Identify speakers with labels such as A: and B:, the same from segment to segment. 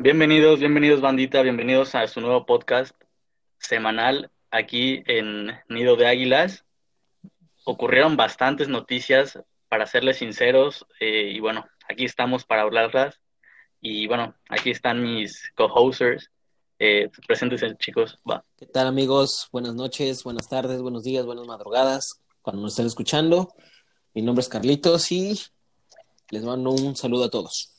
A: Bienvenidos, bienvenidos bandita, bienvenidos a su nuevo podcast semanal aquí en Nido de Águilas. Ocurrieron bastantes noticias, para serles sinceros, eh, y bueno, aquí estamos para hablarlas. Y bueno, aquí están mis co-hosters. Eh, preséntense, chicos. Va.
B: ¿Qué tal, amigos? Buenas noches, buenas tardes, buenos días, buenas madrugadas, cuando nos estén escuchando. Mi nombre es Carlitos y les mando un saludo a todos.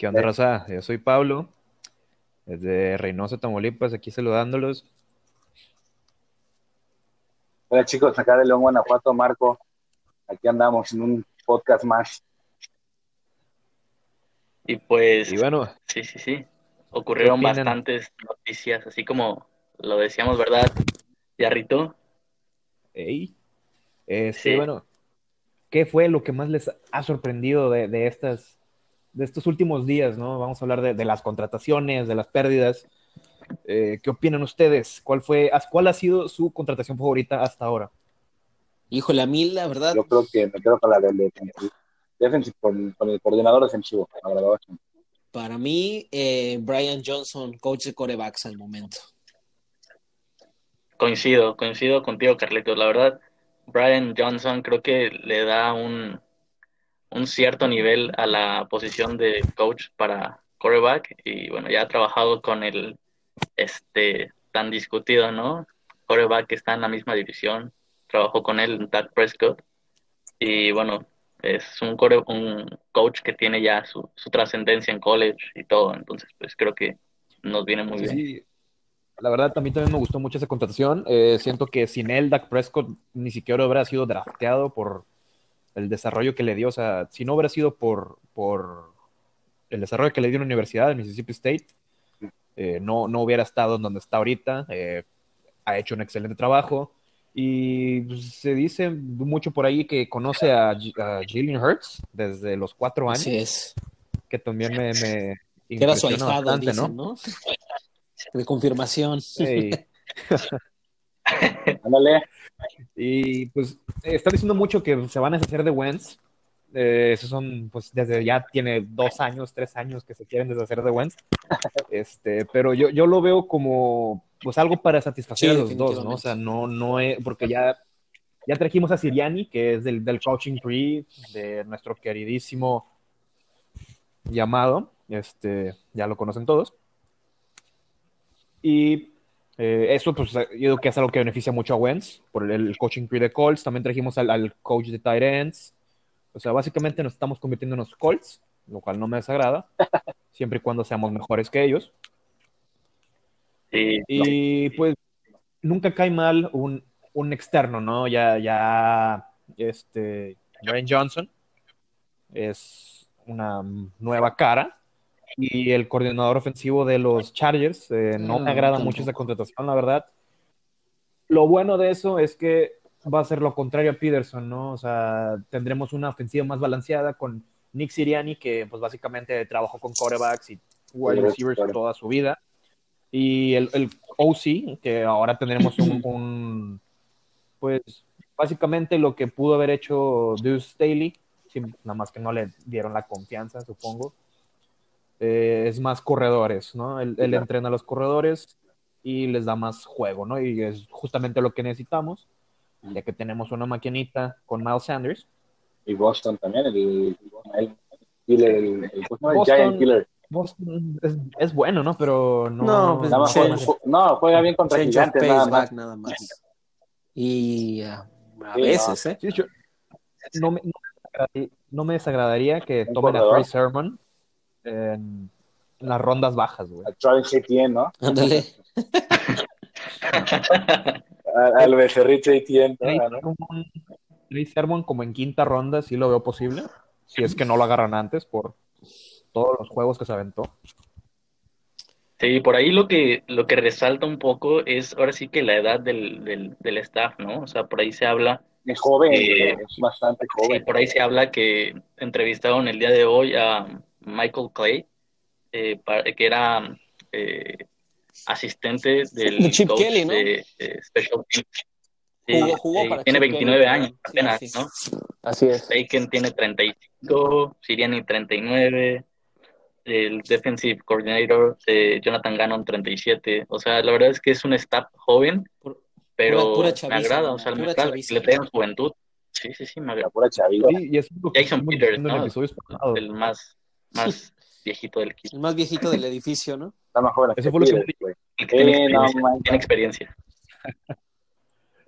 C: ¿Qué onda, Rosa? Yo soy Pablo, desde Reynosa, Tamaulipas, aquí saludándolos.
D: Hola chicos, acá de León, Guanajuato, Marco. Aquí andamos en un podcast más.
A: Y pues,
C: Y bueno,
A: sí, sí, sí. Ocurrieron bastantes noticias, así como lo decíamos, ¿verdad? Yarrito.
C: ey, este,
A: Sí.
C: bueno, ¿qué fue lo que más les ha sorprendido de, de estas, de estos últimos días, ¿no? Vamos a hablar de, de las contrataciones, de las pérdidas. Eh, ¿qué opinan ustedes? ¿Cuál fue, cuál ha sido su contratación favorita hasta ahora?
B: Híjole, a mí la verdad,
D: Yo creo que me quedo con la del defensivo. Defensive, con, con el coordinador defensivo.
B: para mí, eh, Brian Johnson, coach de corebacks al momento.
A: Coincido, coincido contigo, Carlitos. La verdad, Brian Johnson creo que le da un, un cierto nivel a la posición de coach para quarterback y bueno, ya ha trabajado con el este tan discutido, ¿no? Quarterback que está en la misma división, trabajó con él en Dak Prescott y bueno, es un, core- un coach que tiene ya su, su trascendencia en college y todo, entonces pues creo que nos viene muy
C: Sí,
A: bien.
C: sí. La verdad, mí también me gustó mucho esa contratación. Eh, siento que sin él, Dak Prescott ni siquiera hubiera sido drafteado por el desarrollo que le dio. O sea, si no hubiera sido por, por el desarrollo que le dio la universidad de Mississippi State, eh, no, no hubiera estado en donde está ahorita. Eh, ha hecho un excelente trabajo. Y pues, se dice mucho por ahí que conoce a, Jalen Hurts desde los cuatro años,
B: Así es.
C: que también me, me
B: Que era su
C: ¿no?
B: ¿no? De confirmación.
C: Ey.
D: Ándale.
C: Y pues está diciendo mucho que se van a deshacer de Wentz. Eh, esos son, pues desde ya tiene dos años, tres años que se quieren deshacer de Wentz. Este, pero yo, yo lo veo como pues algo para satisfacer
B: Sí,
C: a los dos, ¿no? O sea, no, no es, porque ya, ya trajimos a Siriani, que es del, del coaching tree de nuestro queridísimo llamado. Este, ya lo conocen todos. Y eh, eso, pues, yo digo que es algo que beneficia mucho a Wentz por el, el coaching tree de Colts. También trajimos al, al coach de tight ends. O sea, básicamente nos estamos convirtiendo en los Colts, lo cual no me desagrada, siempre y cuando seamos mejores que ellos.
A: Sí,
C: Y pues nunca cae mal un, un externo, ¿no? Ya, ya, este, Brian Johnson es una nueva cara. Y el coordinador ofensivo de los Chargers, eh, no me agrada mucho esa contratación, la verdad. Lo bueno de eso es que va a ser lo contrario a Peterson, ¿no? O sea, tendremos una ofensiva más balanceada con Nick Siriani, que pues básicamente trabajó con quarterbacks y wide receivers toda su vida. Y el, el OC, que ahora tendremos un, un, pues básicamente lo que pudo haber hecho Deuce Staley, sí, nada más que no le dieron la confianza, supongo. Eh, es más corredores, ¿no? Él, él entrena a los corredores y les da más juego, ¿no? Y es justamente lo que necesitamos, ya que tenemos una maquinita con Miles Sanders.
D: Y Boston también, el, el el,
C: Boston-
D: Giant Killer.
C: Boston es, es bueno, ¿no? Pero no.
B: No, pues,
D: Nada más juega, ju- no, juega bien contra gigantes, nada
B: back
D: más.
B: nada más. Y ah, a
D: Sí,
B: veces, ¿eh?
C: Sí, yo- no, me, no, me desagradaría- no me desagradaría que
D: Un
C: tomen a. Trey Sermon en, en las rondas bajas, güey.
D: A Travis Etienne, ¿no?
B: Ándale.
D: Al becerrito Etienne,
C: Trey
D: ¿no?
C: Sermon, como en quinta ronda sí lo veo posible, si es que no lo agarran antes por todos los juegos que se aventó.
A: Sí, por ahí lo que, lo que resalta un poco es ahora sí que la edad del, del, del staff, ¿no? O sea, por ahí se habla,
D: Es joven,
A: Eh,
D: es bastante
A: sí,
D: joven.
A: por ahí se habla que entrevistaron el día de hoy a Michael Clay, eh, para- que era eh, asistente del
B: De Chip
A: coach
B: Kelly, ¿no?
A: de, de Special Teams. Sí,
B: Jugó- jugó
A: sí,
B: para
A: tiene
B: Chip
A: 29
B: Kelly,
A: años
B: sí,
A: apenas,
B: sí.
A: ¿no?
C: Así es.
A: Bacon tiene 35, Siriani 39, el defensive coordinator eh, Jonathan Gannon 37. O sea, la verdad es que es un staff joven, pero
B: pura- pura
A: me
B: chaviza,
A: agrada,
B: ¿no?
A: o sea, me agrada
B: chaviza.
A: que le traigan juventud. Sí, sí, sí, me
D: La
A: agrada.
D: pura chavita.
C: Sí, y es
A: Jason Peters, ¿no? El más, más viejito del equipo.
B: El más viejito del edificio, ¿no?
D: Está más joven
C: Eso fue lo que
D: güey.
A: El que tiene
D: Eh,
A: experiencia. tiene experiencia.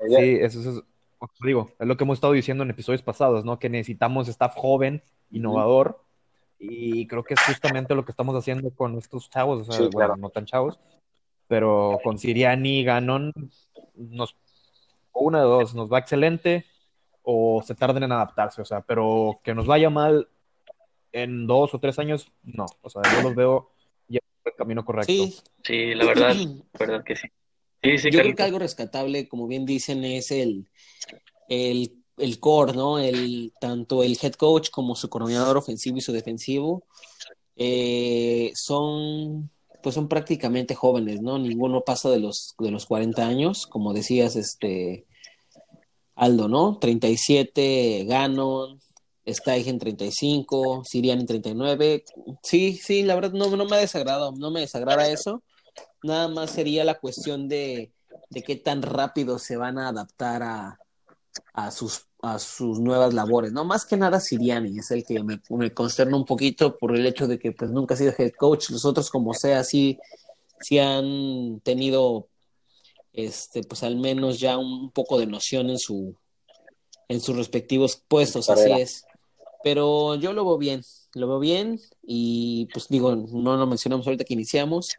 C: Sí, eso, es, como te digo, es lo que hemos estado diciendo en episodios pasados, ¿no? Que necesitamos staff joven, innovador, y creo que es justamente lo que estamos haciendo con estos chavos, o sea,
D: Sí,
C: bueno,
D: claro.
C: no tan chavos, pero con Siriani y Ganon, nos, o una de dos, nos va excelente o se tarden en adaptarse, o sea, pero que nos vaya mal en dos o tres años, no, o sea, yo los veo ya por el camino correcto.
B: Sí.
A: Sí, la verdad, la verdad que sí. Sí, sí,
B: Yo creo que algo rescatable, como bien dicen, es el, el, el core, ¿no? El, tanto el head coach como su coordinador ofensivo y su defensivo eh, son, pues son prácticamente jóvenes, ¿no? Ninguno pasa de los, de los 40 años, como decías, este Aldo, ¿no? 37, Ganon, Steigen 35, Sirian 39. Sí, sí, la verdad no, no me ha desagradado, no me desagrada eso. Nada más sería la cuestión de, de qué tan rápido se van a adaptar a, a, sus, a sus nuevas labores, ¿no? Más que nada Siriani es el que me, me consterna un poquito por el hecho de que pues nunca ha sido head coach, los otros como sea, sí, sí han tenido este, pues al menos ya un poco de noción en su en sus respectivos puestos, así es. Pero yo lo veo bien, lo veo bien y pues digo, no lo mencionamos ahorita que iniciamos,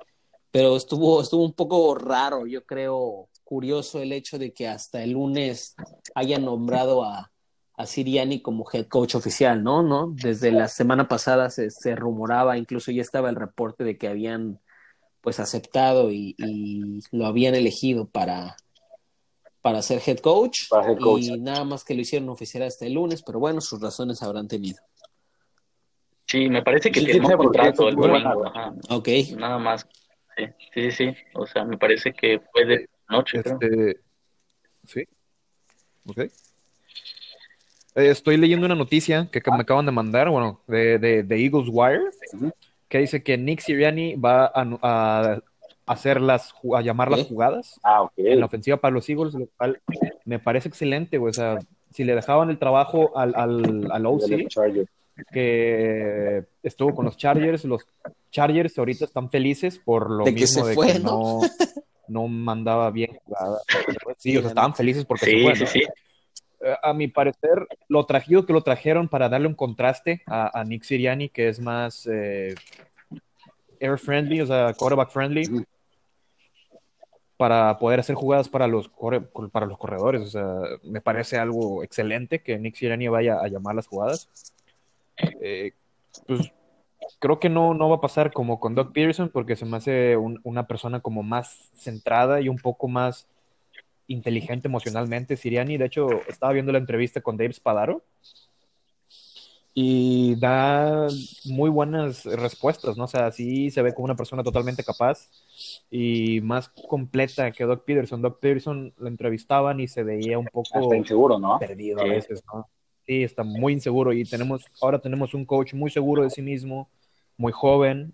B: pero estuvo, estuvo un poco raro, yo creo, curioso el hecho de que hasta el lunes hayan nombrado a, a Siriani como head coach oficial, ¿no? ¿No? Desde la semana pasada se, se rumoraba, incluso ya estaba el reporte de que habían pues aceptado y, y lo habían elegido para, para ser head coach,
D: Para head coach.
B: y nada más que lo hicieron oficial hasta el lunes, pero bueno, sus razones habrán tenido.
A: Sí, me parece que
D: Sí,
A: firmó
D: sí
A: contrato el domingo. ajá.
B: Ok,
A: Nada más. Sí, sí, sí. O sea, me parece que fue de noche, creo.
C: Este, sí. Ok. Eh, estoy leyendo una noticia que me acaban de mandar, bueno, de, de, de Eagles Wire, que dice que Nick Sirianni va a, a hacer las, a llamar las jugadas
D: Ah, ok.
C: en la ofensiva para los Eagles, lo cual me parece excelente, güey. O sea, si le dejaban el trabajo al, al, al OC, que estuvo con los Chargers, los Chargers ahorita están felices por lo
B: De que
C: mismo
B: se
C: de
B: fue,
C: que
B: ¿no?
C: no, no mandaba bien jugadas. Sí, o sea, estaban felices porque se
A: Sí,
C: fue, ¿no?
A: sí.
C: Eh, A mi parecer, lo trajido que lo trajeron para darle un contraste a, a Nick Siriani, que es más eh, air friendly, o sea, quarterback friendly. Para poder hacer jugadas para los, para los corredores. O sea, me parece algo excelente que Nick Siriani vaya a llamar las jugadas. Eh, pues creo que no, no va a pasar como con Doug Peterson, porque se me hace un- una persona como más centrada y un poco más inteligente emocionalmente, Siriani. De hecho, estaba viendo la entrevista con Dave Spadaro y da muy buenas respuestas, ¿no? O sea, sí se ve como una persona totalmente capaz y más completa que Doug Peterson. Doug Peterson lo entrevistaban y se veía un poco
D: Hasta inseguro, ¿no?
C: perdido a veces, ¿no? Sí, está muy inseguro y tenemos, ahora tenemos un coach muy seguro de sí mismo, muy joven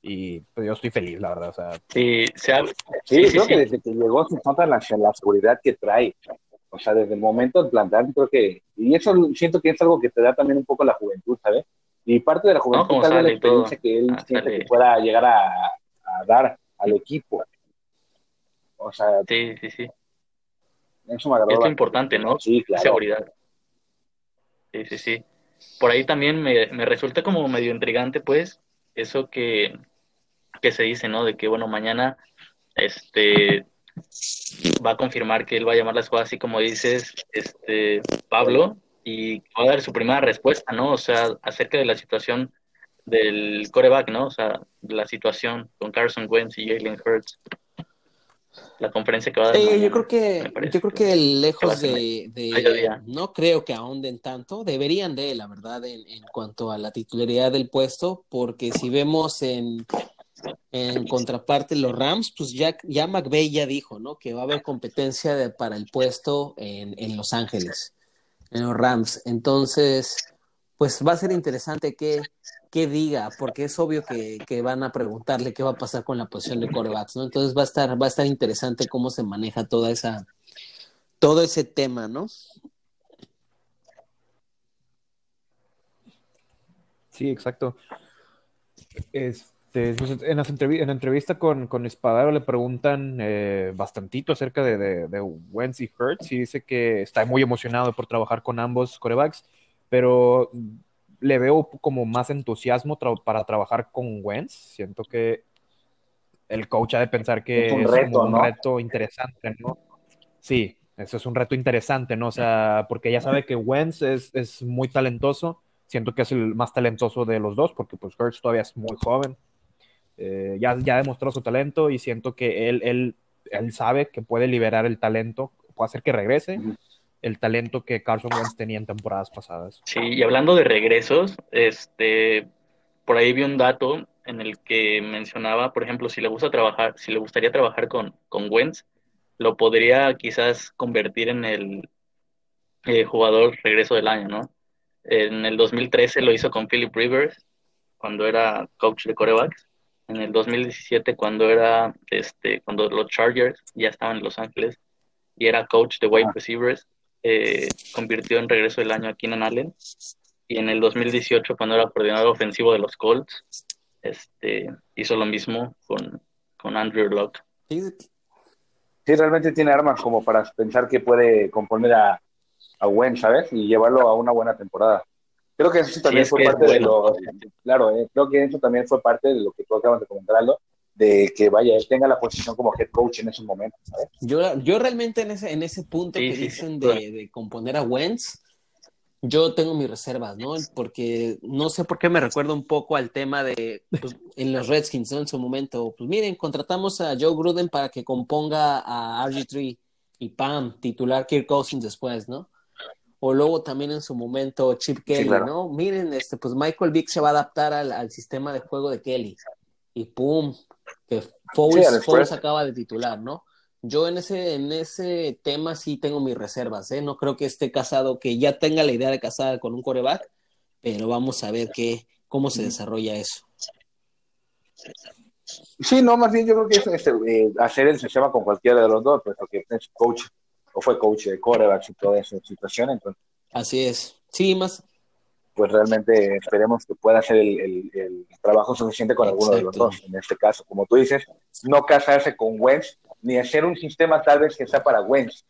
C: y pues, yo estoy feliz, la verdad, o sea,
A: Sí, se habla-
D: Sí,
A: Sí, sí,
D: creo
A: sí.
D: que desde que llegó se nota la, la seguridad que trae. O sea, desde el momento de plantar, creo que. Y eso siento que es algo que te da también un poco la juventud, ¿sabes? Y parte de la juventud
A: como
D: tal vez la
A: todo.
D: experiencia que él
A: Ah,
D: siente
A: sale.
D: que pueda llegar a, a dar al equipo. O sea,
A: sí, sí, sí.
D: eso me agradó.
A: Es importante, ¿no?
D: Sí, claro.
A: Seguridad. Sí, sí, sí. Por ahí también me, me resulta como medio intrigante, pues, eso que, que se dice, ¿no? De que, bueno, mañana este va a confirmar que él va a llamar las jugadas así como dices, este Pablo, y va a dar su primera respuesta, ¿no? O sea, acerca de la situación del coreback, ¿no? O sea, la situación con Carson Wentz y Jalen Hurts. La conferencia que va a dar.
B: Sí,
A: mañana,
B: yo creo que, yo creo que lejos de, no creo que ahonden tanto, deberían de, la verdad, en, en cuanto a la titularidad del puesto, porque si vemos en, En contraparte, los Rams, pues ya, ya McVeigh ya dijo, ¿no? Que va a haber competencia para el puesto en, en, Los Ángeles, en los Rams. Entonces, pues va a ser interesante que, que diga, porque es obvio que, que, van a preguntarle qué va a pasar con la posición de corebacks, ¿no? Entonces va a estar, va a estar interesante cómo se maneja toda esa, todo ese tema, ¿no?
C: Sí, exacto. Este, pues, en, las en la entrevista con, con Espadaro le preguntan eh, bastantito acerca de, de, de Wentz y Hurts y dice que está muy emocionado por trabajar con ambos corebacks, pero le veo como más entusiasmo para trabajar con Wentz. Siento que el coach ha de pensar que
D: es un reto,
C: un reto interesante, ¿no? Sí, eso es un reto interesante, ¿no? O sea, porque ya sabe que Wentz es, es muy talentoso siento que es el más talentoso de los dos, porque pues Hurts todavía es muy joven. Eh, ya, ya demostró su talento y siento que él, él, él sabe que puede liberar el talento, puede hacer que regrese el talento que Carson Wentz tenía en temporadas pasadas.
A: Sí, y hablando de regresos, este, por ahí vi un dato en el que mencionaba, por ejemplo, si le gusta trabajar, si le gustaría trabajar con, con Wentz, lo podría quizás convertir en el eh, jugador regreso del año, ¿no? En el 2013 lo hizo con Philip Rivers, cuando era coach de corebacks. En el 2017, cuando era, este, cuando los Chargers ya estaban en Los Ángeles y era coach de wide ah. receivers, eh, convirtió en regreso del año a Keenan Allen. Y en el 2018, cuando era coordinador ofensivo de los Colts, este, hizo lo mismo con, con Andrew Locke.
D: Sí, realmente tiene armas como para pensar que puede componer a, a ¿sabes? Y llevarlo a una buena temporada. Creo que eso también fue parte de lo, claro, eh, creo que eso también fue parte de lo que tú acabas de comentarlo, de que vaya, él tenga la posición como head coach en ese momento, ¿sabes?
B: Yo, yo realmente en ese, en ese punto que dicen de, de, componer a Wentz, yo tengo mis reservas, ¿no? Porque no sé por qué me recuerda un poco al tema de pues, en los Redskins, ¿no? En su momento, pues miren, contratamos a Joe Gruden para que componga a RG3 y Pam, titular Kirk Cousins después, ¿no? O luego también en su momento Chip Kelly, ¿no? Miren, este, pues Michael Vick se va a adaptar al, sistema de juego de Kelly. Y pum, que Foles, acaba de titular, ¿no? Yo en ese, en ese tema sí tengo mis reservas, ¿eh? No creo que esté casado, que ya tenga la idea de casar con un coreback, pero vamos a ver qué, cómo se desarrolla eso.
D: Sí, no, más bien yo creo que es este, eh, hacer el sistema con cualquiera de los dos, pues, porque es coach fue coach de corebacks y toda esa situación. Entonces,
B: Así es. Sí, más.
D: Pues realmente esperemos que pueda hacer el, el, trabajo suficiente con alguno de los dos. En este caso, como tú dices, no casarse con Wentz, ni hacer un sistema tal vez que sea para Wentz.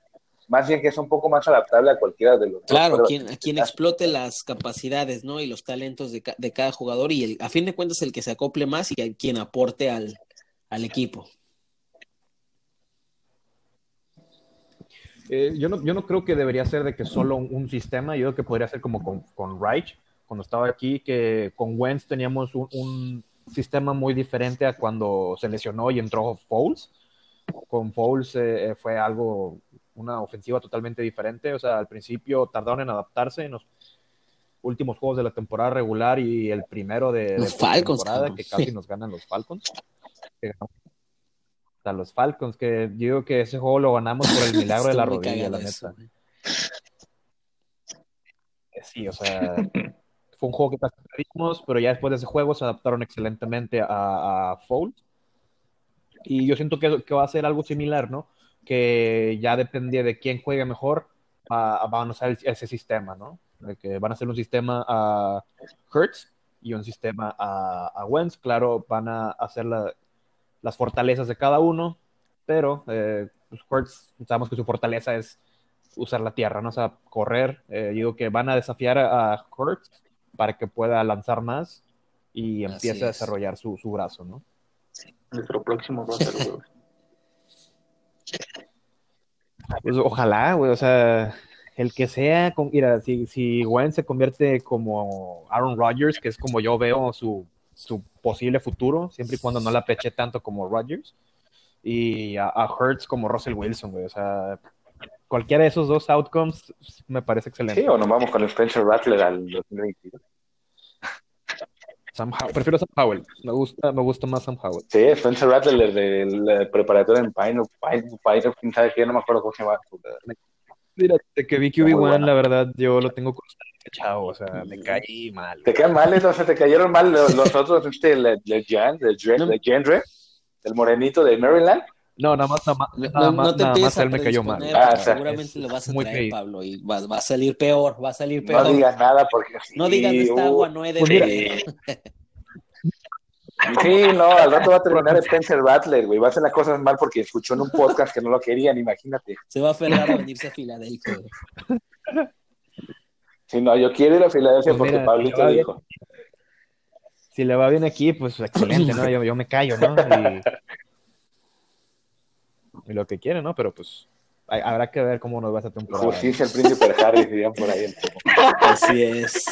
D: Más bien que sea un poco más adaptable a cualquiera de los
B: Claro, dos quien, a quien explote las capacidades ¿no? y los talentos de, de cada jugador y el, a fin de cuentas el que se acople más y quien aporte al, al equipo.
C: Eh, yo, no, yo no creo que debería ser de que solo un, sistema, yo creo que podría ser como con, con Reich, cuando estaba aquí, que con Wentz teníamos un, sistema muy diferente a cuando se lesionó y entró Foles. Con Foles eh, fue algo, una ofensiva totalmente diferente, o sea, al principio tardaron en adaptarse en los últimos juegos de la temporada regular y el primero de,
B: la temporada,
C: que casi nos ganan los Falcons a los Falcons, que yo digo que ese juego lo ganamos por el milagro de la rodilla, la neta. Eh, sí, o sea, fue un juego que perdimos, pero ya después de ese juego se adaptaron excelentemente a, a Y yo siento que, que, va a ser algo similar, ¿no? Que ya dependía de quién juegue mejor, van a usar ese sistema, ¿no? De que van a hacer un sistema a Hertz y un sistema a, a Wentz. Claro, van a hacer la, las fortalezas de cada uno, pero eh, pues sabemos que su fortaleza es usar la tierra, ¿no? O sea, correr. Eh, digo que van a desafiar a, Kurtz para que pueda lanzar más y empiece a desarrollar su, su, brazo, ¿no?
A: Nuestro próximo va a ser
C: Pues ojalá, güey, o sea, el que sea, mira, si, si Gwen se convierte como Aaron Rodgers, que es como yo veo su su posible futuro, siempre y cuando no la peche tanto como Rodgers. Y a, a Hertz como Russell Wilson, güey. O sea, cualquiera de esos dos outcomes me parece excelente.
D: Sí, o nos vamos con Spencer Rattler al 2022.
C: prefiero a Sam Howell. Me gusta, me gusta más Sam Howell.
D: Sí, Spencer Rattler del preparatorio en Pine, Pine, Pine, quién sabe qué, no me acuerdo cómo se llama.
C: Mira, de que vi QB1, la verdad, yo lo tengo chavo, o sea, me caí mal.
D: ¿Te caen mal? O sea, ¿te cayeron mal los, los otros, este, Legend, Legendre, el morenito de Maryland?
C: No, nada más, nada más, nada más, nada más él me cayó mal.
B: Ah, seguramente lo vas a traer, Pablo, y va, va, a salir peor, va a salir peor.
D: No digas nada porque
B: sí, No digas esta agua, no he de
D: beber. Sí, no, al rato va a terminar Spencer Rattler, güey. Va a hacer las cosas mal porque escuchó en un podcast que no lo querían, imagínate.
B: Se va a aferrar a venirse a Filadelfia.
D: Sí, no, yo quiero ir a Filadelfia pues porque Pablito dijo.
C: Si le va bien aquí, pues excelente, ¿no? Yo, yo me callo, ¿no? Y y lo que quiere, ¿no? Pero pues habrá que ver cómo nos va esa temporada.
D: Justicia el príncipe Harry, dirían por ahí.
B: Así es.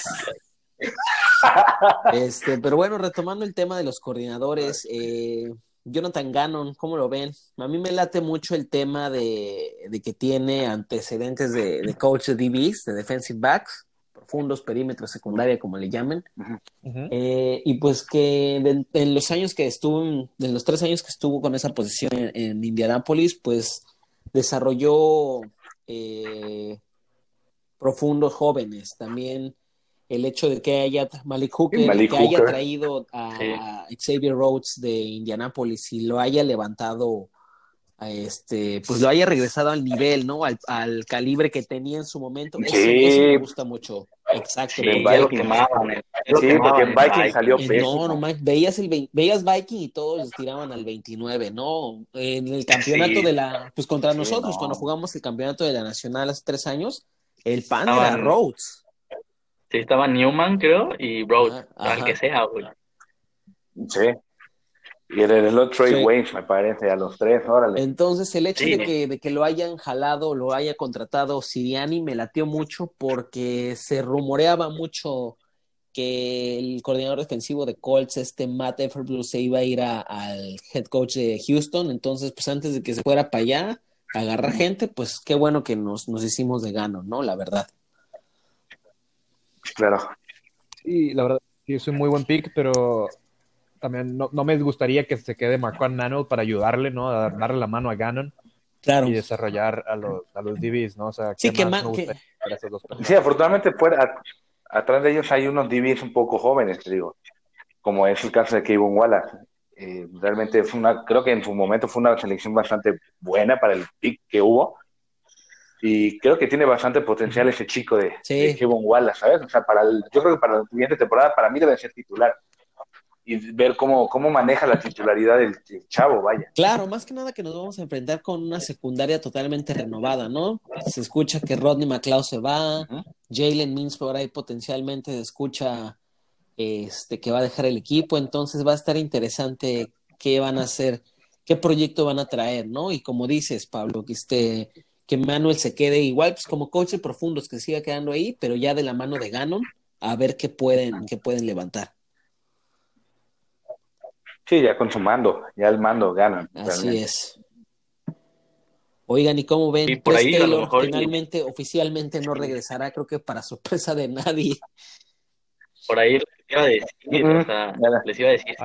B: Este, pero bueno, retomando el tema de los coordinadores, eh, Jonathan Gannon, ¿cómo lo ven? A mí me late mucho el tema de, que tiene antecedentes de, de, coach de DBs, de defensive backs profundos, perímetros, secundaria, como le llamen. Eh, y pues que en, los años que estuvo, en, los tres años que estuvo con esa posición en, Indianápolis, pues desarrolló eh, profundos jóvenes. También el hecho de que haya Malik Hooker, que haya traído a Xavier Rhodes de Indianápolis y lo haya levantado este, pues lo haya regresado al nivel, ¿no? Al, al calibre que tenía en su momento. Eso, eso me gusta mucho. Exacto.
D: Sí, porque en Viking salió
B: No, no, veías, el, veías Viking y todos les tiraban al 29, ¿no? En el campeonato de la, pues contra nosotros, cuando jugamos el campeonato de la Nacional hace tres años, el pan era Rhodes.
A: Sí, estaba Newman, creo, y Rhodes, ah, al que sea, güey.
D: Sí. Y el reloj Trey Wayne, me parece, a los tres, órale.
B: Entonces, el hecho de, que, de que lo hayan jalado, lo haya contratado Siriani, me latió mucho porque se rumoreaba mucho que el coordinador defensivo de Colts, este Matt Everblue, se iba a ir al head coach de Houston. Entonces, pues antes de que se fuera para allá, agarrar gente, pues qué bueno que nos, nos hicimos de gano, ¿no? La verdad.
D: Claro.
C: Sí, la verdad, sí, es un muy buen pick, pero también no, me gustaría que se quede Marquand Nano para ayudarle, ¿no? A darle la mano a Gannon.
B: Claro.
C: Y desarrollar a los, a los DBs, ¿no? O sea,
B: sí, que más
D: Sí, afortunadamente fuera, atrás de ellos hay unos DBs un poco jóvenes, te digo, como es el caso de Kevin Wallace. Eh, realmente fue una, creo que en su momento fue una selección bastante buena para el pick que hubo. Y creo que tiene bastante potencial ese chico de, Kevin Wallace, ¿sabes? O sea, para el, yo creo que para la siguiente temporada, para mí debe ser titular y ver cómo, cómo maneja la titularidad del, chavo, vaya.
B: Claro, más que nada que nos vamos a enfrentar con una secundaria totalmente renovada, ¿no? Se escucha que Rodney McLeod se va, Jalen Means por ahí potencialmente se escucha este, que va a dejar el equipo, entonces va a estar interesante qué van a hacer, qué proyecto van a traer, ¿no? Y como dices, Pablo, que este que Manuel se quede igual, pues como coach de profundos, que siga quedando ahí, pero ya de la mano de Gannon, a ver qué pueden, qué pueden levantar.
D: Sí, ya con su mando, ya el mando gana.
B: Así es. Oigan, ¿y cómo ven?
A: Y por ahí,
B: Taylor finalmente, oficialmente no regresará, creo que para sorpresa de nadie.
A: Por ahí les iba a decir, o sea, les iba a decir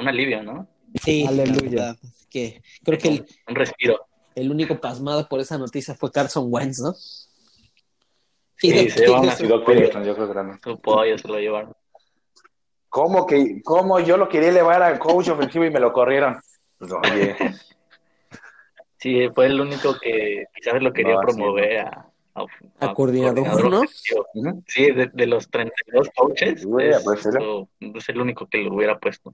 A: un alivio, ¿no?
B: Sí, aleluya. Que creo que el,
A: un respiro.
B: El único pasmado por esa noticia fue Carson Wentz, ¿no?
A: Sí, se llevaron a Ciudad yo creo que Su pollo se lo llevaron.
D: ¿Cómo que, cómo yo lo quería elevar al coach ofensivo y me lo corrieron? Pues, oye.
A: Sí, fue el único que quizás lo quería promover a,
B: a, coordinador, ¿no?
A: Sí, de, los 32 coaches, pues, es, el único que lo hubiera puesto.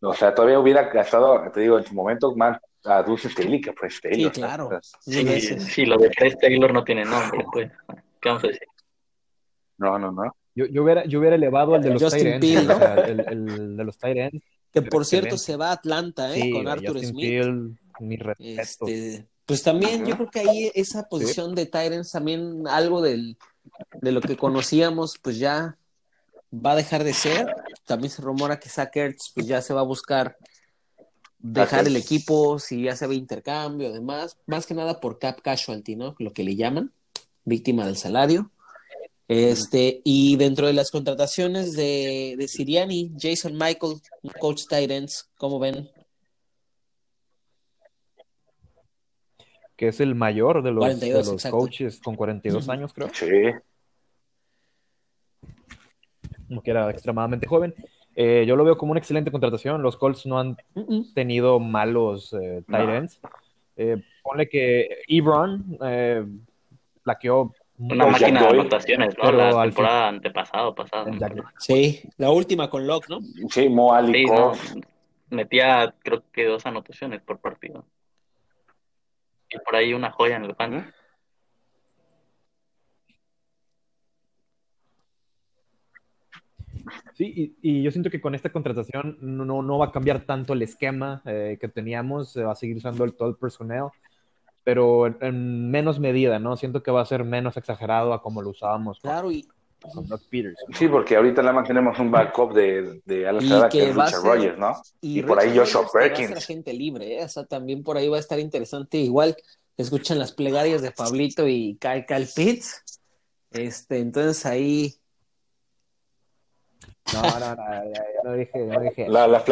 D: O sea, todavía hubiera gastado, te digo, en su momento más a Dulce Taylor que pues
B: Taylor. Sí, claro.
A: Sí, sí, lo de Chris Taylor no tiene nombre, pues. ¿Qué vamos a decir?
D: No, no, no.
C: Yo, yo, hubiera, yo hubiera elevado el de los Justin Peel, ¿no? el, el, de los Tyrants.
B: Que por cierto se va a Atlanta, ¿eh? con Arthur Smith.
C: mi respeto.
B: Este, pues también yo creo que ahí esa posición de Tyrants, también algo del, de lo que conocíamos, pues ya va a dejar de ser. También se rumora que Zach pues ya se va a buscar dejar el equipo si ya se ve intercambio, además, más que nada por cap casualty, ¿no? Lo que le llaman, víctima del salario. Este, y dentro de las contrataciones de, de Siriani, Jason Michael, coach Titans, ¿cómo ven?
C: Que es el mayor de los, de los coaches con 42 años, creo.
D: Sí.
C: Que era extremadamente joven. Eh, yo lo veo como una excelente contratación. Los Colts no han tenido malos eh, tight ends. Eh, ponle que Ebron eh, plaqueó
A: una máquina de anotaciones, ¿no? La temporada antepasada, pasada.
B: Sí, la última con Locke, ¿no?
D: Sí, Mo
A: Metía, creo que dos anotaciones por partido. Y por ahí una joya en el pan.
C: Sí, y, yo siento que con esta contratación no, no va a cambiar tanto el esquema eh, que teníamos, se va a seguir usando el, todo el personnel, pero en, menos medida, ¿no? Siento que va a ser menos exagerado a como lo usábamos
B: claro, y,
C: con Peters.
D: Sí, porque ahorita nada más tenemos un backup de, de Alex que, es Richard Rogers, ¿no? Y, por ahí Joshua Perkins. Va a
B: gente libre, ¿eh? o sea, también por ahí va a estar interesante. Igual escuchan las plegarias de Pablito y Kyle, Kyle Pitts. Este, entonces ahí
C: no, no, no, no dije, no dije.
D: La, la,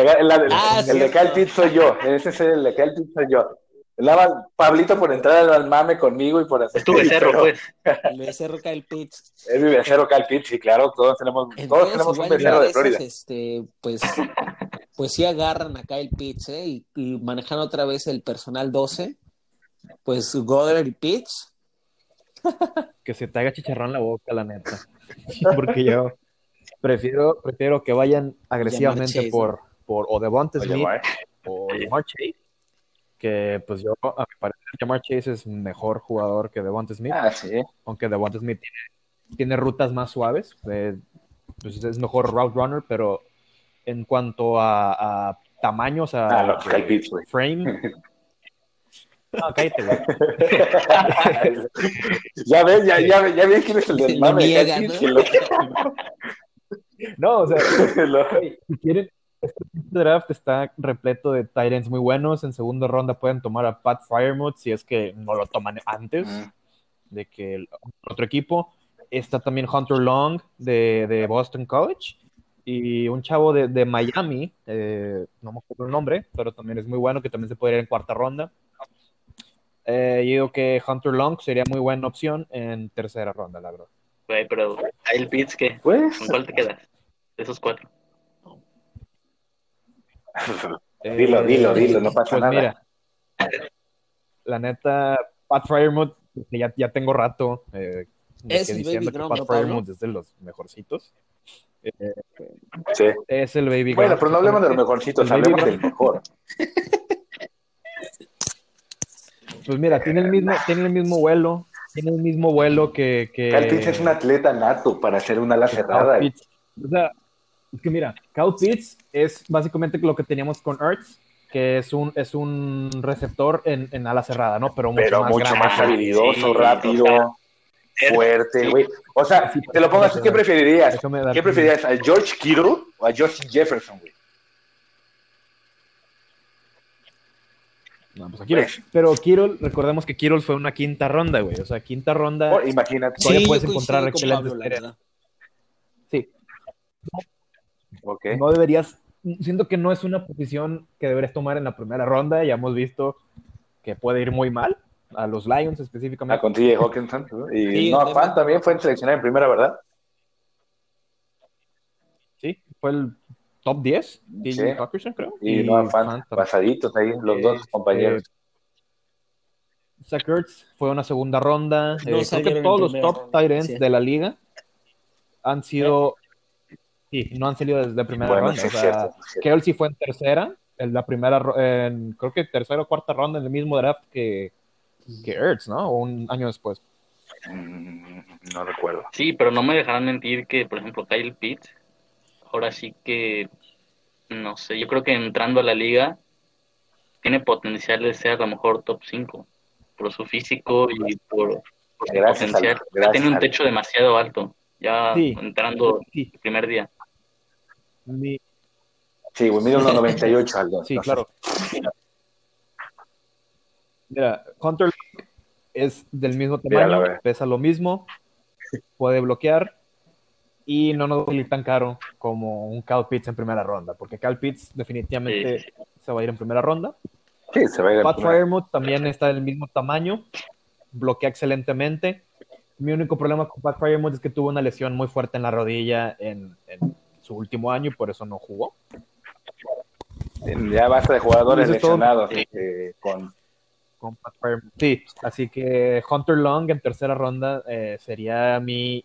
D: ah, el de Kyle Pitts soy yo, ese es el de Kyle Pitts soy yo. Nada Pablito por entrar al mame conmigo y por hacer.
A: Es tu becerro, pues.
B: El becerro Kyle Pitts.
D: Es mi becerro Kyle Pitts, sí, claro, todos tenemos, todos tenemos un becerro de Florida.
B: este, pues, pues sí agarran a Kyle Pitts, ¿eh? Y, y manejan otra vez el personal 12. Pues Goddard y Pitts.
C: que se te haga chicharrón la boca, la neta. Porque yo Prefiero, prefiero que vayan agresivamente por, por o Devonta Smith o Jamar Chase, que pues yo, a mi parecer, Jamar Chase es mejor jugador que Devonta Smith.
D: Ah, sí.
C: Aunque Devonta Smith tiene, tiene rutas más suaves, eh, pues es mejor route runner, pero en cuanto a, a tamaños, a
D: ah,
C: frame, No, cállate, güey.
D: ya ves, ya, ya, ya ves quién es el del mame.
C: No, o sea, si quieren, este draft está repleto de Tyrants muy buenos. En segunda ronda pueden tomar a Pat Firemouth si es que no lo toman antes de que el otro equipo. Está también Hunter Long de, Boston College y un chavo de, Miami, eh, no me acuerdo el nombre, pero también es muy bueno, que también se puede ir en cuarta ronda. Eh, yo digo que Hunter Long sería muy buena opción en tercera ronda, la verdad.
A: Güey, pero el Pitts, ¿qué?
D: Pues,
A: ¿Con cuál te quedas? De esos cuatro.
D: dilo, dilo, dilo, no pasa pues nada. Mira,
C: la neta, Pat Fryermuth, ya, ya tengo rato eh,
B: es
C: diciendo que Pat Fryermuth es de los mejorcitos.
D: Eh, sí.
C: Es el Baby
D: Bueno, pero no hablemos de los mejorcitos, hablemos del mejor.
C: Pues mira, tiene el mismo, tiene el mismo vuelo, tiene el mismo vuelo que. que...
D: Kyle Pitts es un atleta nato para hacer una ala cerrada.
C: O sea, es que mira, Kyle Pitts es básicamente lo que teníamos con Ertz, que es un, es un receptor en, en ala cerrada, ¿no? Pero mucho, más,
D: mucho más habilidoso, rápido, fuerte, güey. O sea, te lo pongo así, ¿qué preferirías? ¿Qué preferirías? ¿A George Kittle o a Justin Jefferson, güey?
C: No, pues a Kittle. Pero Kittle, recordemos que Kittle fue una quinta ronda, güey. O sea, quinta ronda.
D: Oh, imagínate.
C: Todavía puedes encontrar excelentes. Sí.
D: Okay.
C: No deberías. Siento que no es una posición que deberías tomar en la primera ronda. Ya hemos visto que puede ir muy mal. A los Lions específicamente.
D: A con TJ Hawkinson. Y no, Fan también fue seleccionado en primera, ¿verdad?
C: Sí, fue el top 10, DJ sí. creo.
D: Y, y no, fan, pasaditos ahí, los dos eh, compañeros.
C: Eh, Zach Ertz fue una segunda ronda. No eh, creo que todos los top tight ends de la liga han sido. Sí, no han salido desde la primera ronda. Sí, o sea, sí fue en tercera, en la primera, en, creo que tercera o cuarta ronda en el mismo draft que, que Ertz, ¿no? O un año después.
D: Mm, no recuerdo.
A: Sí, pero no me dejarán mentir que, por ejemplo, Kyle Pitts ahora sí que, no sé, yo creo que entrando a la liga tiene potencial de ser a lo mejor top 5 por su físico y por, por su potencial. tiene un techo demasiado alto, ya entrando el primer día.
D: Sí, güey, mira 98 Aldo.
C: Sí, claro. Mira, Hunter es del mismo tamaño, pesa lo mismo, puede bloquear y no nos va tan caro como un Cal Pitts en primera ronda, porque Cal Pitts definitivamente se va a ir en primera ronda.
D: Sí, se va a ir
C: Pat Firemouth también está del mismo tamaño, bloquea excelentemente. Mi único problema con Pat Firemouth es que tuvo una lesión muy fuerte en la rodilla en, en su último año y por eso no jugó.
D: Ya basta de jugadores lesionados eh, con...
C: con Pat Firemouth. Sí, así que Hunter Long en tercera ronda eh, sería mi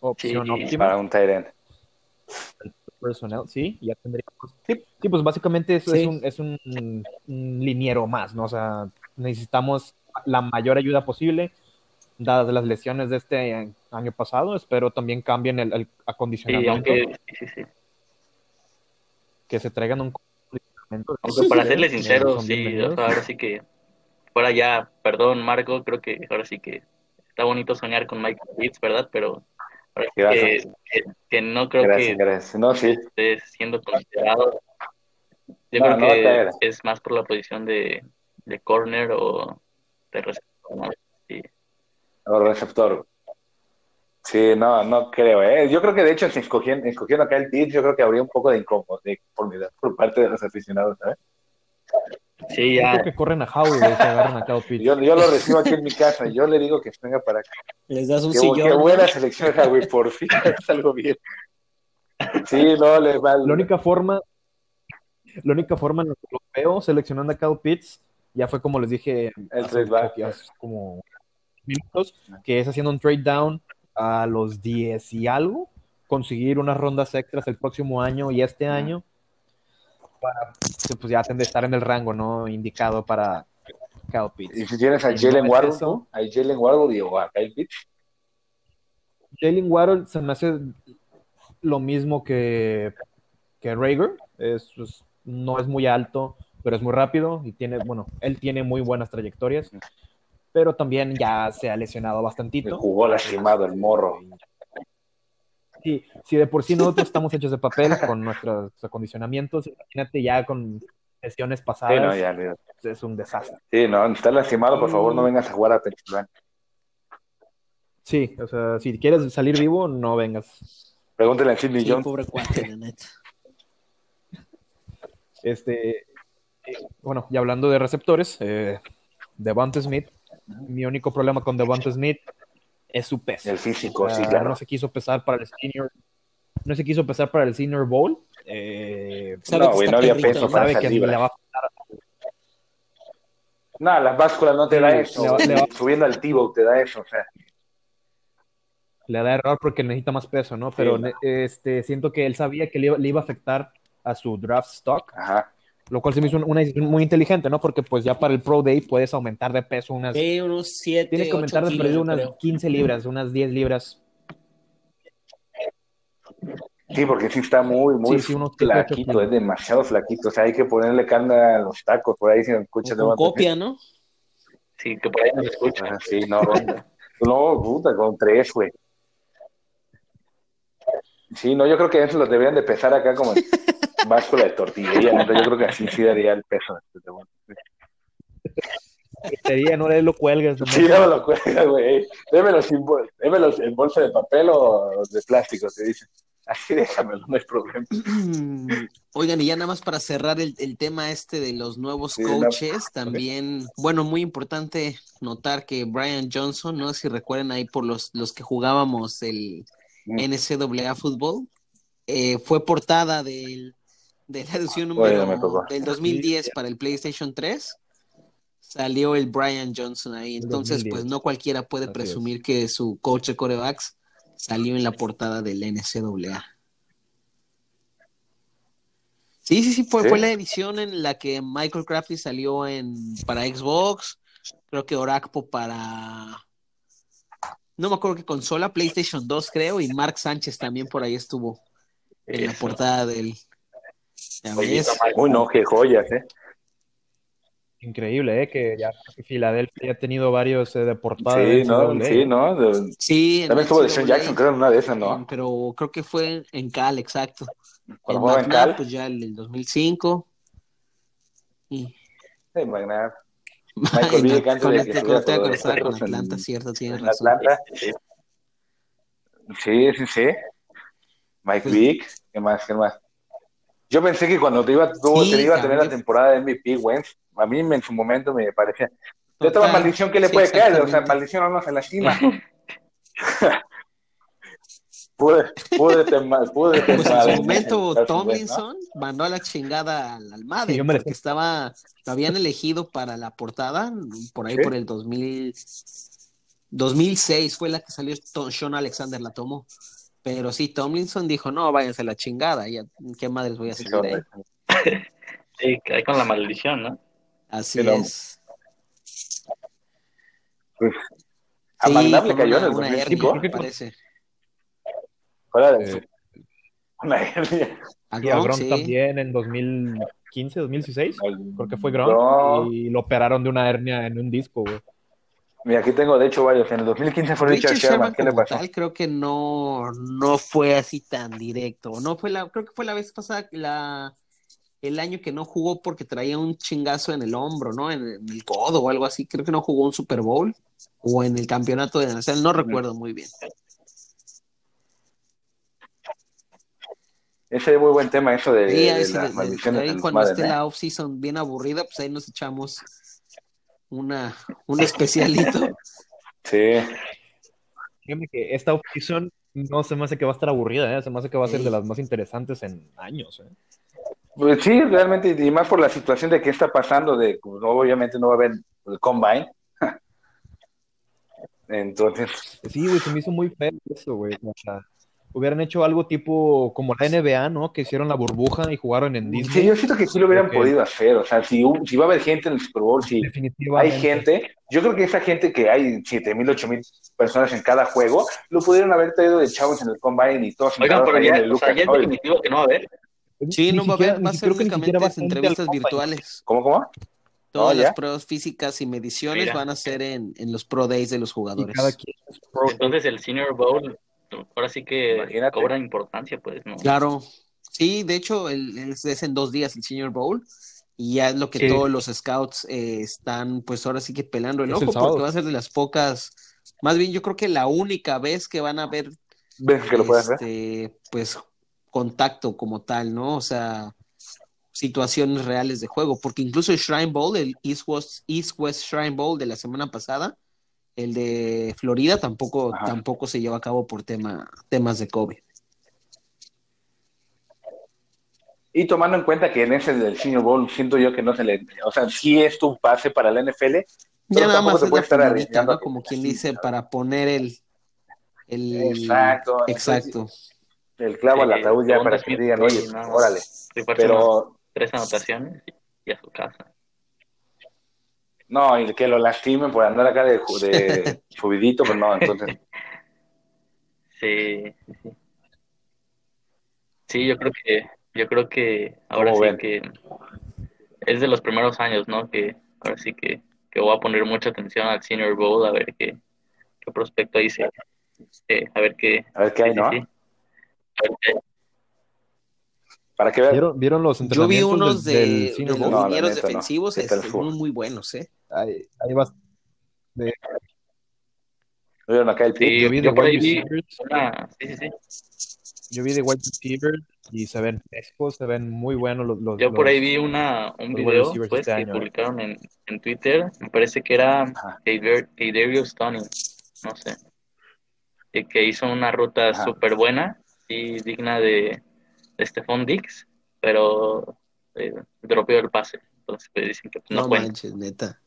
C: opción
D: sí,
C: óptima.
D: para un Tyrant.
C: Personnel, sí, ya tendríamos. Sí, sí pues básicamente eso
B: Sí.
C: es, un, es un, un liniero más, ¿no? O sea, necesitamos la mayor ayuda posible, dadas las lesiones de este año pasado. Espero también cambien el, el
A: Sí,
C: acondicionamiento,
A: aunque, sí, sí, sí.
C: que se traigan un acondicionamiento.
A: Aunque para
C: Sí,
A: serles sincero, sí,
C: bienvenidos.
A: o sea, ahora sí que fuera ya, perdón Marco, creo que ahora sí que está bonito soñar con Michael Pitts, ¿verdad? Pero ahora sí que,
D: Gracias.
A: que, que no creo
D: Gracias,
A: que
D: gracias. No, sí.
A: esté siendo considerado. Yo
D: No,
A: creo
D: no
A: que es más por la posición de, de corner o de receptor, ¿no? Sí.
D: O receptor. Sí, no, no creo, ¿eh? Yo creo que de hecho, si escogían, escogiendo acá el Pitts, yo creo que habría un poco de incómodo, de conformidad por parte de los aficionados, ¿sabes?
A: Sí,
C: Yo
A: ya.
C: creo que corren a Howie, güey, que agarran a Kyle Pitts.
D: Yo, yo lo recibo aquí en mi casa y yo le digo que venga para acá.
B: Les das un
D: Qué,
B: sillón.
D: qué
B: ¿no?
D: buena selección, güey, por fin es algo bien. Sí, no, le va.
C: La única forma, la única forma en la que lo veo seleccionando a Kyle Pitts, ya fue como les dije
D: El
C: hace,
D: trade back.
C: hace como minutos, que es haciendo un trade down a los 10 y algo, conseguir unas rondas extras el próximo año y este año, para pues ya estar en el rango no indicado para Kyle Pitts.
D: Y si tienes a
C: no
D: Jalen
C: es
D: Waddle. ¿no? A Jalen Waddle y o a Kyle Pitts.
C: Jalen Waddle se me hace lo mismo que, que Rager. Es, pues, no es muy alto, pero es muy rápido y tiene, bueno, él tiene muy buenas trayectorias, pero también ya se ha lesionado
D: Me
C: bastantito.
D: jugó lastimado el morro.
C: Sí, si de por sí nosotros estamos hechos de papel con nuestros acondicionamientos, imagínate ya con lesiones
D: Sí,
C: pasadas,
D: no, ya,
C: es un desastre.
D: Sí, no, está lastimado, por favor, no vengas a jugar a Pensilvania.
C: Sí, o sea, si quieres salir vivo, no vengas.
D: Pregúntale a Sidney
B: Sí,
D: Jones.
B: pobre cuate, la neta.
C: Este, eh, bueno, y hablando de receptores, eh, Devonta Smith, mi único problema con Devonta Smith es su peso.
D: El físico,
C: O sea,
D: sí, claro.
C: No se quiso pesar para el senior, no se quiso pesar para el senior bowl. Eh,
D: No, güey, no había peso
B: ¿no?
D: para
C: sabe
D: esa
C: que
D: libra.
C: le va a faltar.
D: No, las básculas no te da eso.
C: le va- le va-
D: Subiendo al Tivo te da eso, o sea.
C: Le da error porque necesita más peso, ¿no? Pero
D: Sí.
C: este, siento que él sabía que le iba, le iba a afectar a su draft stock,
D: Ajá.
C: Lo cual se me hizo una decisión muy inteligente, ¿no? Porque pues ya para el Pro Day puedes aumentar de peso unas...
B: Sí, unos 7,
C: Tienes que
B: 8
C: aumentar de perdido unas
B: creo.
C: 15 libras, unas 10 libras.
D: Sí, porque sí está muy, muy
C: Sí, sí, unos 18
D: flaquito, es demasiado flaquito. O sea, hay que ponerle canda a los tacos por ahí si nos escuchas.
B: con copia, ¿no?
A: Sí, que por ahí nos escucha.
D: Ah, sí, no. No, puta, con tres, güey. Sí, no, yo creo que eso lo deberían de pesar acá como báscula de tortillería. Yo creo que así sí daría el peso.
C: Sería, no le lo cuelgas.
D: Sí, dámelo cuenta, güey. Démelo, sin bol- démelo en bolsa de papel o de plástico, se dice. Así déjamelo, no hay problema.
B: Oigan, y ya nada más para cerrar el, el tema este de los nuevos
D: Sí, no.
B: coaches, también, bueno, muy importante notar que Brian Johnson, no sé si recuerdan ahí por los, los que jugábamos el
D: Mm.
B: NCAA fútbol, eh, fue portada del, de la edición
D: Oye,
B: número del 2010 para el PlayStation 3. Salió el Brian Johnson ahí, entonces
C: 2010.
B: pues no cualquiera puede
C: Así
B: presumir que su coach de corebacks salió en la portada del NCAA. Sí, sí, sí, fue,
D: ¿Sí?
B: fue la edición en la que Michael Crafty salió en para Xbox, creo que Oracpo para no me acuerdo qué consola, PlayStation 2 creo, y Mark Sánchez también por ahí estuvo en la portada del
D: Uy, no, qué joyas, ¿eh?
C: Increíble, ¿eh? Que ya Filadelfia ha tenido varios eh, de portada.
D: Sí, no, sí, ¿no? De-
B: Sí, en
D: También estuvo de Sean Jackson, creo, en una de esas, ¿no?
B: pero creo que fue en Cal, exacto.
D: Cuando jugaba en Cal.
B: pues ya el, el 2005. Y
D: Sí, Magnar. Michael Vick antes
B: con
D: de que
B: con-
D: con
B: con
D: Tecos en-
B: Atlanta, cierto, tienes
D: en
B: razón.
D: Atlanta.
A: Sí,
D: Sí, sí, sí. Mike pues, Vick, ¿qué más? ¿Qué más? Yo pensé que cuando te iba, te iba a tener la temporada de MVP, Wentz, a mí en su momento me parecía. De toda maldición que le puede caer, o sea, maldición no se lastima. pude, pude, temar, pude
B: Pues en su momento Tomlinson mandó a la chingada al, al Madden, porque estaba, lo habían elegido para la portada, por ahí por el 2000, 2006 fue la que salió Sean Alexander, la tomó. Pero sí, Tomlinson dijo, no, váyanse a la chingada, ya, ¿qué madres voy a hacer de
A: Sí, ahí con la maldición, ¿no?
B: Así es.
D: Pues, a sí, le cayó en el 2005.
B: Hernia, parece.
D: Fuera de eh, una hernia.
C: A y a Gronk también en 2015, 2016. Creo que fue Gronk. Y lo operaron de una hernia en un disco, güey.
D: Mira, aquí tengo de hecho varios. En el 2015 fue Richard, Richard Sherman. ¿Qué le pasó?
B: Tal, creo que no, no fue así tan directo. No fue la, creo que fue la vez pasada, la, el año que no jugó porque traía un chingazo en el hombro, ¿no? En, el codo o algo así. Creo que no jugó un Super Bowl o en el campeonato de nacional. No recuerdo muy bien.
D: Ese es muy buen tema, eso de, sí, de maldiciones.
B: Ahí cuando esté la off-season bien aburrida, pues ahí nos echamos una, un especialito.
D: sí.
C: Fíjame que esta opción no se me hace que va a estar aburrida, ¿eh? se me hace que va a ser de las más interesantes en años. ¿eh?
D: Pues sí, realmente, y más por la situación de qué está pasando, de pues, obviamente no va a haber el combine. Entonces.
C: Sí, güey, se me hizo muy feo eso, güey. O sea, hubieran hecho algo tipo como la NBA, ¿no? Que hicieron la burbuja y jugaron en Disney.
D: Sí, yo siento que sí lo hubieran podido hacer. O sea, si, si va a haber gente en el Super Bowl, si hay gente, yo creo que esa gente que hay 7 mil, 8 mil personas en cada juego, lo pudieron haber traído de chavos en el Combine y todos.
A: Oigan, pero ya, o sea, ya es definitivo que no va a haber.
B: Sí, no va a haber, va a ser únicamente entrevistas virtuales.
D: ¿Cómo, cómo?
B: Todas las pruebas físicas y mediciones van a ser en, en, los Pro Days de los jugadores.
A: Entonces el Senior Bowl ahora sí que cobra importancia, pues, ¿no?
B: Claro. Sí, de hecho, el, es en dos días el Senior Bowl. Y ya es lo que todos los scouts eh, están, pues ahora sí que pelando el ojo, porque va a ser de las pocas, más bien yo creo que la única vez que van a ver,
D: que lo
B: este, pues contacto como tal, ¿no? O sea, situaciones reales de juego, porque incluso el Shrine Bowl, el East West, East West Shrine Bowl de la semana pasada, el de Florida tampoco, tampoco se lleva a cabo por tema, temas de COVID.
D: Y tomando en cuenta que en ese del Senior Bowl siento yo que no se le, o sea, sí es tu pase para la NFL,
B: ya nada más se puede estar arriesgando. Como quien dice, para poner el, el
D: exacto,
B: exacto.
D: el clavo a la ataúd ya para que digan, oye, órale.
A: Pero tres anotaciones y a su casa.
D: No, y que lo lastimen por andar acá de, de subidito, pues no, entonces.
A: Sí, sí. Sí, yo creo que, yo creo que ahora sí que es de los primeros años, ¿no? Que ahora sí que, que voy a poner mucha atención al Senior Bowl, a ver qué, qué prospecto ahí se, eh, a ver qué.
D: A ver qué hay, ¿no? A ver qué hay. Para que
C: ¿Vieron, ¿Vieron, los
B: Yo vi unos de, del de los no, defensivos, no. Este, muy, muy buenos, ¿eh?
C: Ahí, ahí vas. De...
D: ¿Vieron acá el
A: sí,
C: yo vi de
A: White Receivers. Una... Sí, sí,
C: sí. Yo vi de White Receivers y se ven frescos, se ven muy buenos los. los
A: yo por ahí vi una, un video pues, este que año, publicaron en, en, Twitter. Me parece que era Darius Tony, no sé. Que hizo una ruta súper buena y digna de Stephon Dix, pero eh, dropeó el pase. Entonces, pues, dicen que no,
B: no manches, neta.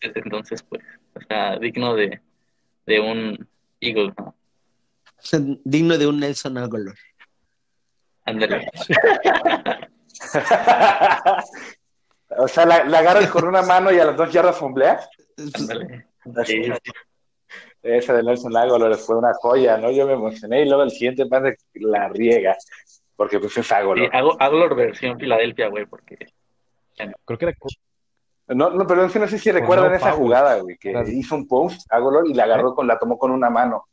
A: Entonces, pues, o sea, digno de, de un Eagle, ¿no? O
B: sea, digno de un Nelson Aguilar.
A: Ándale.
D: o sea, la, la, agarras con una mano y a las dos yardas fombleas.
A: Ándale.
D: Sí. Esa de Nelson Aguilar fue una joya, ¿no? Yo me emocioné y luego el siguiente pase la riega. Porque pues es Agolor.
A: Sí, Agolor versión Filadelfia, güey, porque...
C: Creo que era...
D: No, no, pero no sé si recuerdan no, esa jugada, güey, que hizo un post Agolor y la agarró ¿Eh? con, la tomó con una mano.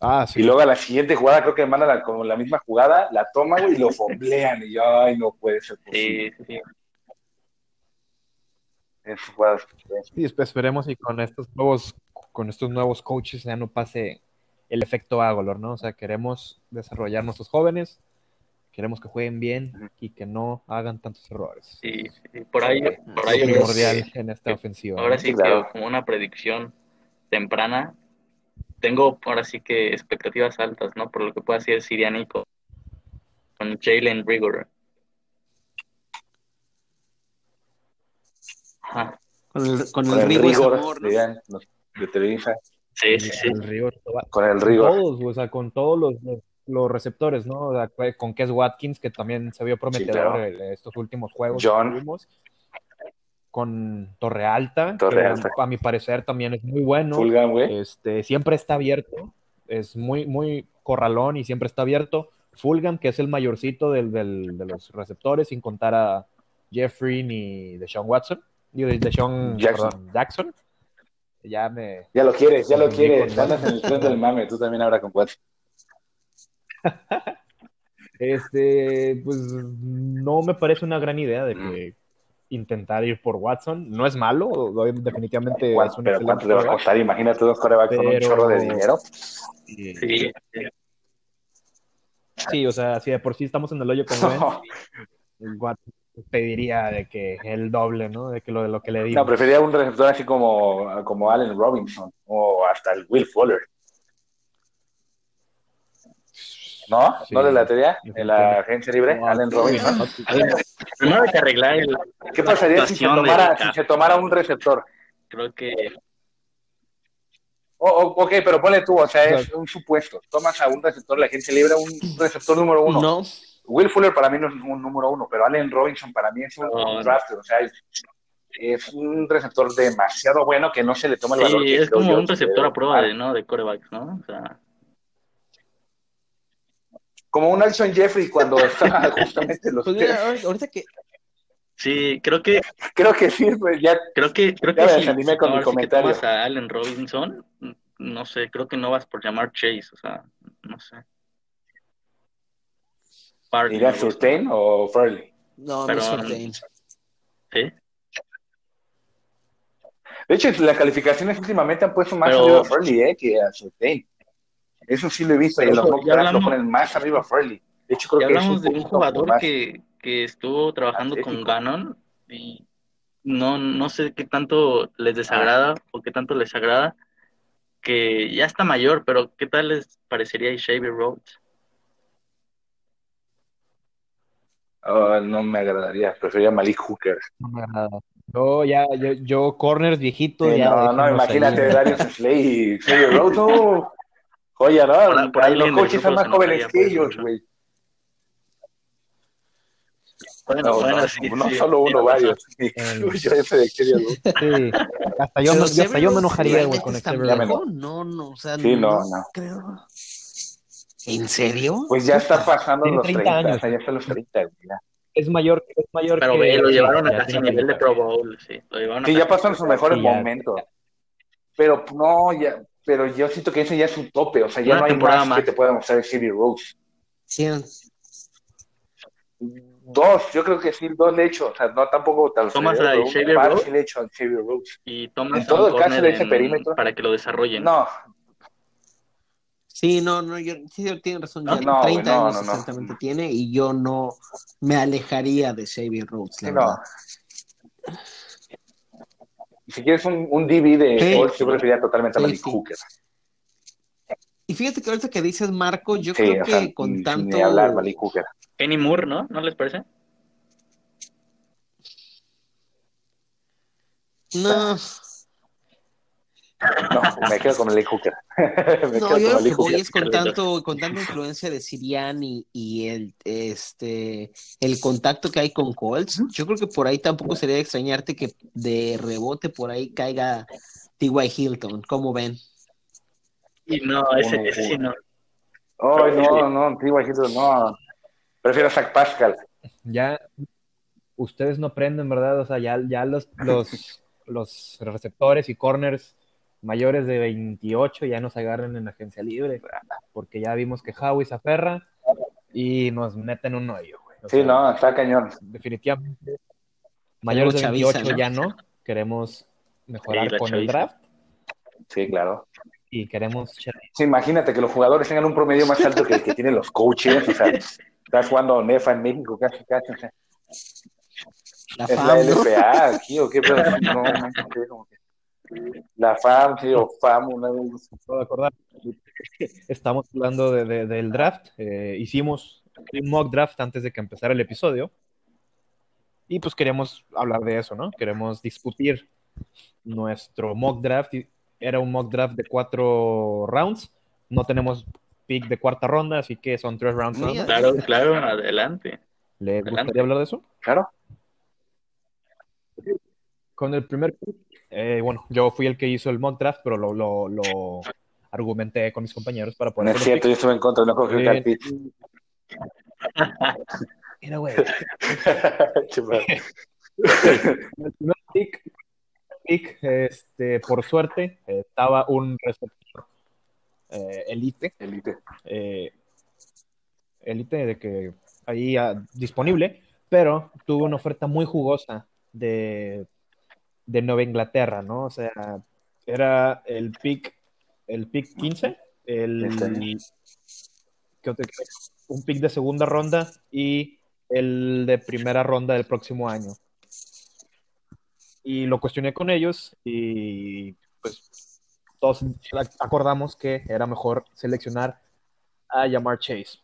C: Ah, sí.
D: Y luego a la siguiente jugada, creo que manda la, como la misma jugada, la toma, güey, y lo fomblean. Y yo, ay, no puede ser
A: posible. Sí, sí.
D: Esas jugadas.
C: Sí, esperemos y con estos nuevos, con estos nuevos coaches ya no pase el efecto Agolor, ¿no? O sea, queremos desarrollar nuestros jóvenes, queremos que jueguen bien y que no hagan tantos errores.
A: Sí, por ahí, por ahí
C: es primordial en esta ofensiva.
A: Ahora sí, que como una predicción temprana, tengo ahora sí que expectativas altas, ¿no? Por lo que pueda hacer Sirianico con Jalen Rigor.
B: Ajá. Con el, con el, rigor,
D: de Televisa.
A: Sí, sí, sí.
D: Con el rigor.
C: Todos, o sea, con todos los, los, receptores, ¿no? con Kes Watkins, que también se vio prometedor estos últimos juegos.
D: John.
C: con Torre Alta,
D: Torre Alta.
C: a mi parecer también es muy bueno. Este, siempre está abierto, es muy, muy corralón y siempre está abierto. Fulgham, que es el mayorcito del, del, de los receptores, sin contar a Jeffrey ni de Sean Watson, digo, de Sean Jackson. Jackson ya me.
D: Ya lo quieres, ya lo quieres. Andas en el tren del mame, tú también ahora con cuatro.
C: este, pues no me parece una gran idea de que intentar ir por Watson. No es malo, definitivamente es
D: un Pero ¿cuánto le va a costar? Imagínate dos corebacks con un chorro de dinero.
A: Sí.
C: Sí, o sea, si de por sí estamos en el hoyo con Watson pediría de que el doble, ¿no? De que lo de lo que le digo.
D: No, preferiría un receptor así como, como Allen Robinson o hasta el Will Fuller. ¿No? ¿No le latería en la agencia libre? Allen Robinson.
A: Primero hay que arreglar el,
D: ¿Qué pasaría si se, tomara, si se tomara un receptor?
A: Creo que
D: Oh, oh, ok, pero ponle tú, o sea, es un supuesto. Tomas a un receptor de la agencia libre, un receptor número uno.
B: No.
D: Will Fuller para mí no es un número uno, pero Allen Robinson para mí es un, draft, o sea, es, un receptor demasiado bueno que no se le toma el valor.
A: Sí, es como un receptor a prueba de, ¿no? de corebacks, ¿no? O sea...
D: Como un Alson Jeffrey cuando estaba justamente los
B: pues ahorita que
A: Sí, creo que
D: creo que sí, pues ya
A: creo que creo
D: que con mi comentario.
A: Si a Allen Robinson, no sé, creo que no vas por llamar Chase, o sea, no sé.
D: ¿Iría Surtain o Farley?
B: No, no Surtain.
A: ¿Sí?
D: De hecho, las calificaciones últimamente han puesto más arriba a Farley eh, que a Surtain. Eso sí lo he visto, y los lo ponen más arriba a Farley. De hecho, creo
A: ya
D: que
A: hablamos de un jugador que, que estuvo trabajando con Ganon y no, no sé qué tanto les desagrada o qué tanto les agrada, que ya está mayor, pero ¿qué tal les parecería Xavier Rhodes?
D: Oh, no me agradaría, preferiría Malik Hooker.
C: No me agrada. Yo ya, yo, yo corners viejito. ya
D: no, no, imagínate Darius Slay y Xavier Rhodes, no. Joya, ¿no? Por, ahí los coaches son más jóvenes que ellos, güey. Bueno, no, bueno, no, sí, no sí, solo uno, varios. Sí. yo ese de
C: sí. Hasta yo, hasta yo me enojaría, güey, con Xavier
B: Rhodes. No, no, o sea,
D: sí, no, no.
B: creo. ¿En serio?
D: Pues ya está pasando los 30, 30 años. O sea, ya está los 30, güey.
C: Es mayor, es mayor
A: Pero que... lo llevaron a casi nivel de Pro Bowl, sí. Lo llevaron
D: sí, ya pasaron sus mejores momentos. Pero no, ya, pero yo siento que ese ya es un tope, o sea, ya no hay más, más, que te pueda mostrar Xavier Rose.
B: Sí.
D: Dos, yo creo que sí, dos le he hecho, o sea, no tampoco tal
A: Tomas a Xavier Rose.
D: Sí le he hecho a Xavier Rose.
A: Y tomas
D: en todo el caso de ese perímetro.
A: Para que lo desarrollen.
D: No,
B: Sí, no, no, yo, sí, tiene razón. Ya
D: no,
B: 30
D: no,
B: años exactamente tiene y yo no me alejaría de Xavier Rhodes, la verdad.
D: Si quieres un, un DB de sí, yo preferiría totalmente a Malik sí, Hooker.
B: Y fíjate que ahorita que dices Marco, yo creo que sea, con
D: sin,
B: tanto.
D: Sin hablar Malik Hooker.
A: Kenny Moore, ¿no? ¿No les parece?
B: No.
D: No, me quedo con el Hooker.
B: no, yo lo que voy es con tanto, con tanta influencia de Siriani y el este el contacto que hay con Colts, yo creo que por ahí tampoco sería de extrañarte que de rebote por ahí caiga T.Y. Hilton, ¿cómo ven?
A: Y no, ese, ese sí no.
D: Oh, no, no, T.Y. Hilton no. Prefiero a Zach Pascal.
C: Ya ustedes no prenden, ¿verdad? O sea, ya, ya los, los, los receptores y corners mayores de 28 ya nos agarren en agencia libre, porque ya vimos que Howie se aferra y nos meten un hoyo, güey.
D: O sí, sea, no, está cañón.
C: Definitivamente, mayores de 28 chaviza, ¿no? ya no, queremos mejorar sí, con chaviza. el draft.
D: Sí, claro.
C: y queremos.
D: Sí, imagínate que los jugadores tengan un promedio más alto que el que tienen los coaches. O sea, estás jugando Nefa en México casi, casi. O sea,
B: La
D: es
B: FAM,
D: la
B: ¿no?
D: LFA aquí o qué pedo? No, no, no sé, como que- La FAM, sí, o FAM, una vez.
C: puedo acordar. Estamos hablando de- de- del draft. eh, hicimos un mock draft antes de que empezara el episodio. Y pues queríamos hablar de eso, ¿no? Queremos discutir nuestro mock draft. y Era un mock draft de cuatro rounds. No tenemos pick de cuarta ronda, así que son tres rounds. más.
A: Claro, claro, adelante.
C: ¿Les
A: Adelante.
C: gustaría hablar de eso?
D: Claro.
C: Con el primer pick, eh, bueno, yo fui el que hizo el mock draft, pero lo, lo, lo argumenté con mis compañeros para
D: No
C: poner
D: es
C: los
D: cierto, yo estuve en contra, no cogí Cal Pitts.
C: Mira, güey. El primer pick, pick, este, por suerte, estaba un receptor eh, elite,
D: Elite.
C: eh, elite de que ahí ah, disponible, pero tuvo una oferta muy jugosa de, de Nueva Inglaterra, ¿no? O sea, era el pick, el pick 15, el,
D: Este.
C: ¿qué otro? un pick de segunda ronda y el de primera ronda del próximo año. Y lo cuestioné con ellos y pues todos acordamos que era mejor seleccionar a Yamar Chase.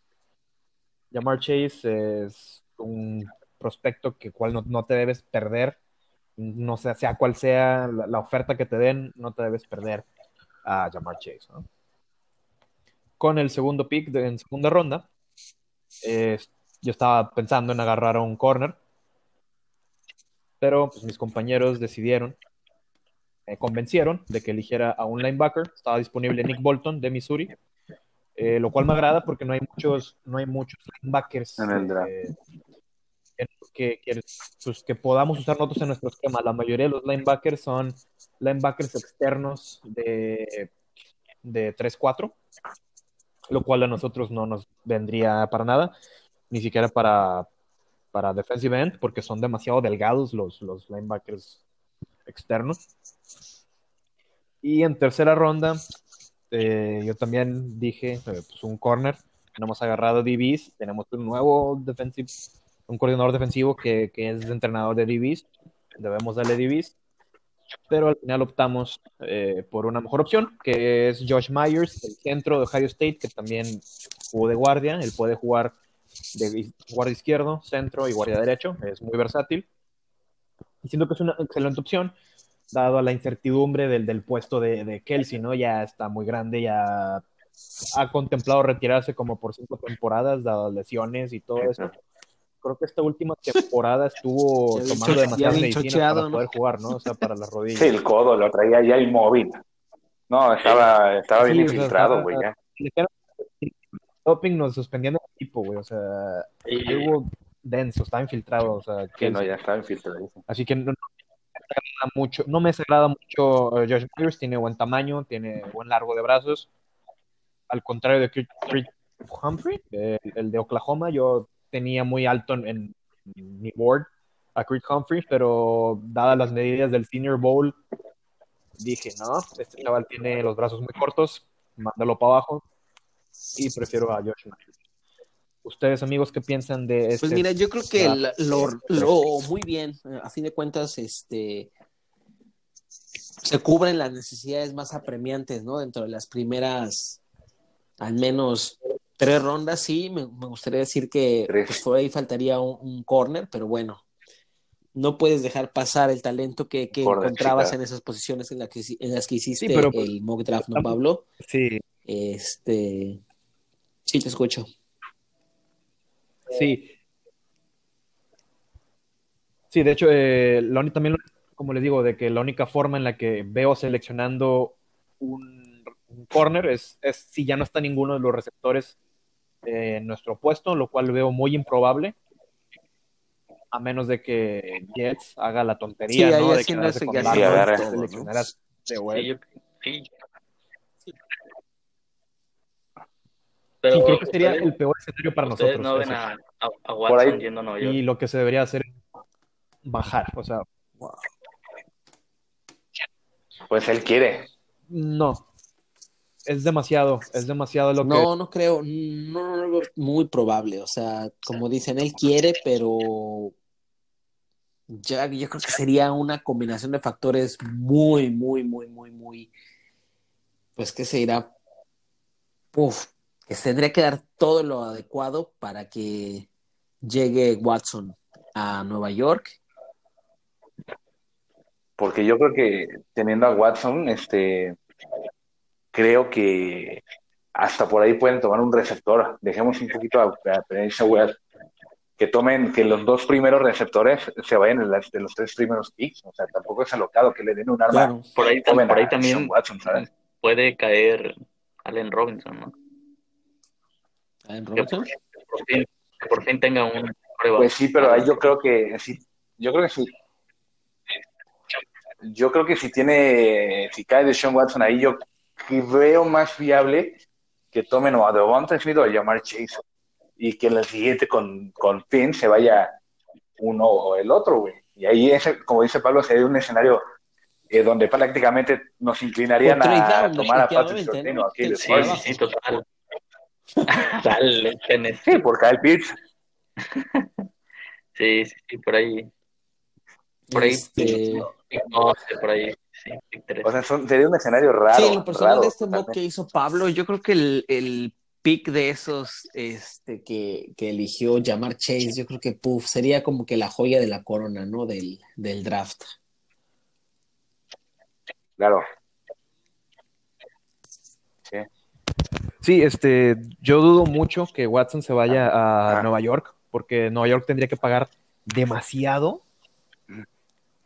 C: Yamar Chase es un prospecto que cual no, no te debes perder, no sé, sea cual sea la, la oferta que te den, no te debes perder a Yamar Chase. ¿no? Con el segundo pick de, en segunda ronda, eh, yo estaba pensando en agarrar a un corner, pero pues, mis compañeros decidieron, me convencieron de que eligiera a un linebacker. Estaba disponible Nick Bolton de Missouri, eh, lo cual me agrada porque no hay muchos, no hay muchos linebackers
D: En el draft.
C: Que, que, pues, que podamos usar nosotros en nuestro esquema. La mayoría de los linebackers son linebackers externos de, de 3-4, lo cual a nosotros no nos vendría para nada, ni siquiera para, para defensive end, porque son demasiado delgados los, los linebackers externos. Y en tercera ronda, eh, yo también dije, eh, pues un corner, no hemos agarrado DBs, tenemos un nuevo defensive, un coordinador defensivo que, es entrenador de DBs, debemos darle DBs, pero al final optamos eh, por una mejor opción, que es Josh Myers, el centro de Ohio State, que también jugó de guardia, él puede jugar de guardia izquierdo, centro y guardia derecho, es muy versátil. Y siento que es una excelente opción, dado a la incertidumbre del, puesto de, de, Kelsey, ¿no? Ya está muy grande, ya ha contemplado retirarse como por cinco temporadas, dado lesiones y todo eso. Creo que esta última temporada estuvo tomando medicinas
B: chocheado,
C: para
B: ¿no?
C: poder jugar, ¿no? O sea, para las rodillas.
D: Sí, el codo lo traía ya inmóvil. No, estaba, estaba
C: Sí,
D: bien
C: o sea,
D: infiltrado, güey, ya.
C: Doping nos suspendían el equipo, güey, o sea,
A: Y-
C: algo denso, estaba infiltrado, o sea,
D: Sí,
C: que
D: no, ya estaba infiltrado.
C: Así que no, no me desagrada mucho, no me desagrada mucho eh, Josh Myers, tiene buen tamaño, tiene buen largo de brazos. Al contrario de Creed, Humphrey, eh, el, de Oklahoma, yo tenía muy alto en, en mi board a Creed Humphrey, pero dadas las medidas del Senior Bowl, dije, no, este chaval tiene los brazos muy cortos, mándalo para abajo y prefiero a Josh Myers. Ustedes, amigos, ¿qué piensan de este?
B: Pues mira, yo creo que la- lo, lo- muy bien, a fin de cuentas, este se cubren las necesidades más apremiantes, ¿no? Dentro de las primeras, al menos tres rondas, sí, me, me gustaría decir que pues, por ahí faltaría un, un corner, pero bueno, no puedes dejar pasar el talento que, que encontrabas
D: chica.
B: en esas posiciones en, la que, en las que hiciste
C: pero, pues,
B: el mock draft, ¿no, Pablo?
C: Sí,
B: Este, sí, te escucho.
C: Sí. Sí, de hecho, eh, la también, como les digo, de que la única forma en la que veo seleccionando un, un corner es, es si ya no está ninguno de los receptores en nuestro puesto, lo cual veo muy improbable, a menos de que Jets haga la tontería,
B: Sí, ahí
C: ¿no? De
B: que ¿no?
C: este güey.
A: Sí, yo- sí.
C: Sí,
A: Pero
C: creo que sería
A: ustedes-
C: el peor escenario para
A: ustedes
C: nosotros.
A: no ven a, a,
D: Por ahí-
A: yendo York.
C: Y lo que se debería hacer es bajar, o sea,
D: Pues él quiere.
C: no. Es demasiado, es demasiado lo que...
B: No, no creo, no, no, muy probable, o sea, como dicen, él quiere, pero ya, yo creo que sería una combinación de factores muy, muy, muy, muy, muy, pues que se irá, uf, que tendría que dar todo lo adecuado para que llegue Watson a Nueva York.
D: Porque yo creo que teniendo a Watson, este, creo que hasta por ahí pueden tomar un receptor. Dejemos un poquito a, a Web que tomen, que los dos primeros receptores se vayan en de los tres primeros picks. O sea, tampoco es alocado que le den un arma.
A: Por ahí, por ahí también puede caer Allen Robinson, ¿no?
B: Allen Robinson.
A: Que por, fin, que por fin tenga un
D: Pues sí, pero ahí yo creo que sí. Yo creo que sí. Yo creo que si tiene, si cae de Sean Watson ahí, yo veo más viable que tomen o a Devonta Smith o a llamar Chase y que en la siguiente con, con Finn se vaya uno o el otro, güey. Y ahí, ese, como dice Pablo, sería un escenario eh, donde prácticamente nos inclinarían a tomar a Patrick Sortino aquí.
A: Sí, sí, sí, total. Dale,
D: sí, por Kyle Pitts.
A: sí, sí, sí, por ahí. Por ahí, este... no, por ahí. Sí,
D: o sea, sería un escenario raro.
B: Sí, lo personal de este mock que hizo Pablo, yo creo que el, el pick de esos este, que, que, eligió llamar Chase, yo creo que puff, sería como que la joya de la corona, ¿no? Del, del draft.
D: Claro.
C: Sí. Sí, este, yo dudo mucho que Watson se vaya a Nueva York, porque Nueva York tendría que pagar demasiado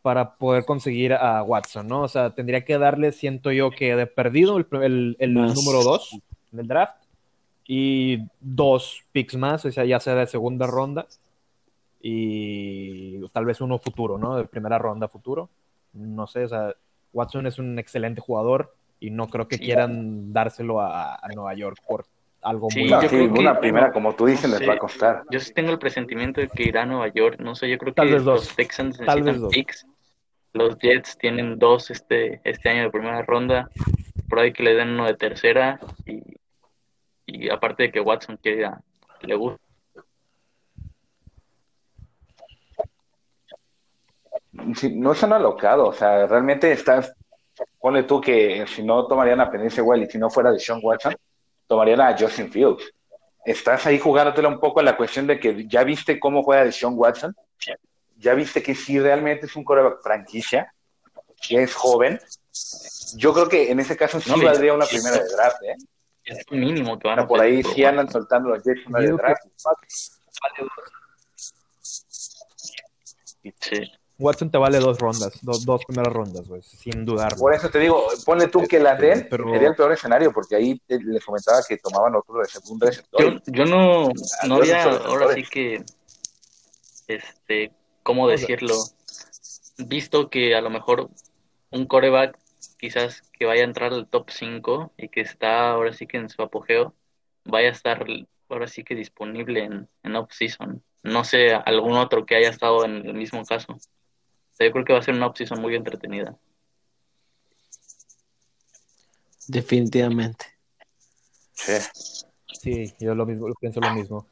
C: para poder conseguir a Watson, ¿no? O sea, tendría que darle, siento yo, que de perdido el, el, número dos en el draft y dos picks más, o sea, ya sea de segunda ronda y tal vez uno futuro, ¿no? De primera ronda futuro. No sé, o sea, Watson es un excelente jugador y no creo que quieran dárselo a, Nueva York por algo muy
D: yo creo que, una primera, como tú dices, les va a costar.
A: Yo sí tengo el presentimiento de que irá a Nueva York, no sé, yo creo que los Texans necesitan picks. Los Jets tienen dos este, este año de primera ronda, por ahí que le den uno de tercera y y aparte de que Watson quiere, le gusta.
D: no están alocados, o sea, realmente estás, pone tú que si no tomarían a Penice Well y si no fuera de Sean Watson, tomarían a Justin Fields. Estás ahí jugándotela un poco en la cuestión de que ya viste cómo juega de Sean Watson, ya viste que si realmente es un coreback franquicia, que es joven, yo creo que en ese caso sí valdría una primera de draft, ¿eh?
A: es mínimo que van
D: a Por ahí sí andan soltando los Jets una de
C: Sí. Watson te vale dos rondas, dos, dos primeras rondas, pues, sin dudar.
D: Por eso te digo, ponle tú que la den, pero... sería el peor escenario, porque ahí les comentaba que tomaban otro de segundo receptor.
A: Yo, yo no, no había, ahora sí que, este, ¿cómo decirlo? Visto que a lo mejor un coreback quizás que vaya a entrar al top 5 y que está ahora sí que en su apogeo, vaya a estar ahora sí que disponible en, en off-season. No sé, algún otro que haya estado en el mismo caso. yo creo que va a ser una off-season muy entretenida.
B: Definitivamente.
C: Sí. Sí, yo lo mismo, pienso lo mismo.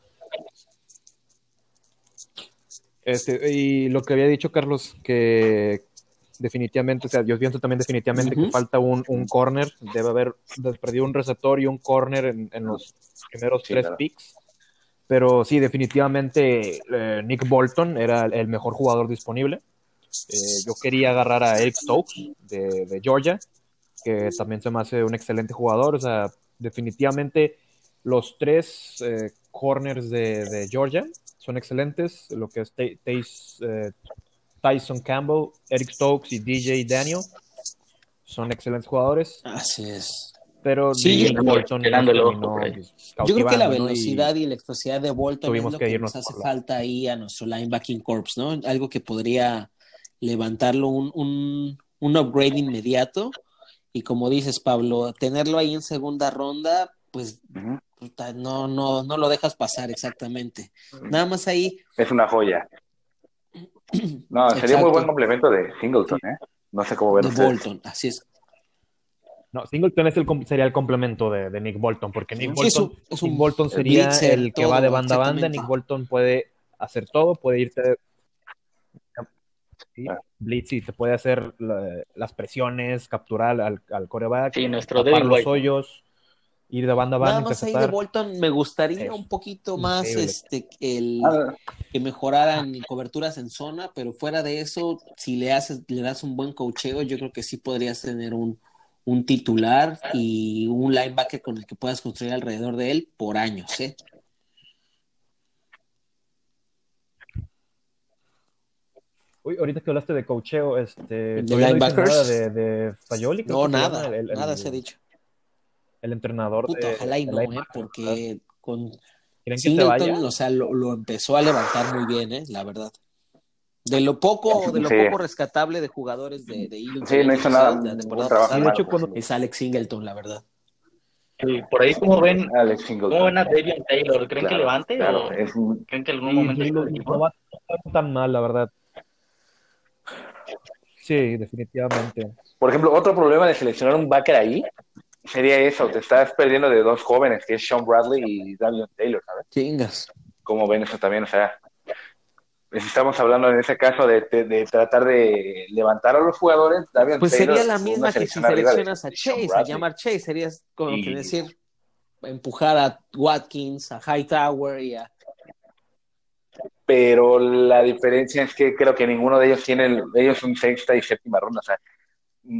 C: Este, y lo que había dicho Carlos, que definitivamente, o sea, yo pienso también definitivamente que falta un, un, corner, debe haber perdido un receptor y un corner en, en los primeros tres picks. Pero sí, definitivamente eh, Nick Bolton era el mejor jugador disponible. Eh, yo quería agarrar a Eric Stokes de, de, Georgia, que también se me hace un excelente jugador. O sea, definitivamente los tres eh, corners de, de, Georgia son excelentes. Lo que es Tace, Tyson Campbell, Eric Stokes y DJ Daniel son excelentes jugadores.
B: Así es.
C: Pero
B: sí,
C: Bolton
B: pues, Yo creo que la velocidad y, la explosividad de Bolton es lo que, nos hace falta ahí a nuestro linebacking corps, ¿no? Algo que podría levantarlo un, un, un upgrade inmediato. Y como dices, Pablo, tenerlo ahí en segunda ronda, pues no, no, no lo dejas pasar exactamente. Nada más ahí.
D: Es una joya. No, sería muy buen complemento de Singleton, ¿eh? No sé cómo verlo.
B: De Bolton, así es.
C: No, Singleton es el, sería el complemento de, Nick Bolton, porque Nick Bolton, Bolton sería el que va de banda a banda. Nick Bolton puede hacer todo, puede irse sí, blitz y se puede hacer las presiones, capturar al, al coreback,
A: sí, nuestro
C: los hoyos, ir de banda a banda.
B: Nada más ahí de Bolton me gustaría un poquito más este el que mejoraran coberturas en zona, pero fuera de eso, si le haces, le das un buen cocheo, yo creo que sí podrías tener un, un titular y un linebacker con el que puedas construir alrededor de él por años, ¿eh?
C: Uy, ahorita que hablaste de cocheo, este,
B: ¿De linebackers?
C: Nada de, de Fayoli,
B: no, nada, nada se ha dicho.
C: El entrenador
B: Puta, ojalá y no, ¿eh? porque con Singleton, o sea, lo, lo, empezó a levantar muy bien, ¿eh? La verdad. De lo poco, de lo poco rescatable de jugadores de, de
D: Eagles. Sí, no hizo nada.
B: Es Alex Singleton, la verdad.
A: Sí, por ahí, ¿cómo ven, Alex ¿cómo ven a Davion Taylor? ¿Creen que levante o creen que en algún momento
C: no va a estar tan mal, la verdad? Sí, definitivamente.
D: Por ejemplo, otro problema de seleccionar un backer ahí sería eso, te estás perdiendo de dos jóvenes, que es Sean Bradley y Davion Taylor, ¿sabes?
B: Chingas.
D: ¿Cómo ven eso también? O sea, estamos hablando en ese caso de, tratar de levantar a los jugadores.
B: pues sería la misma que si seleccionas a Chase, a llamar Chase, sería como que decir empujar a Watkins, a Hightower y a
D: pero la diferencia es que creo que ninguno de ellos tiene, ellos son sexta y séptima ronda, o sea,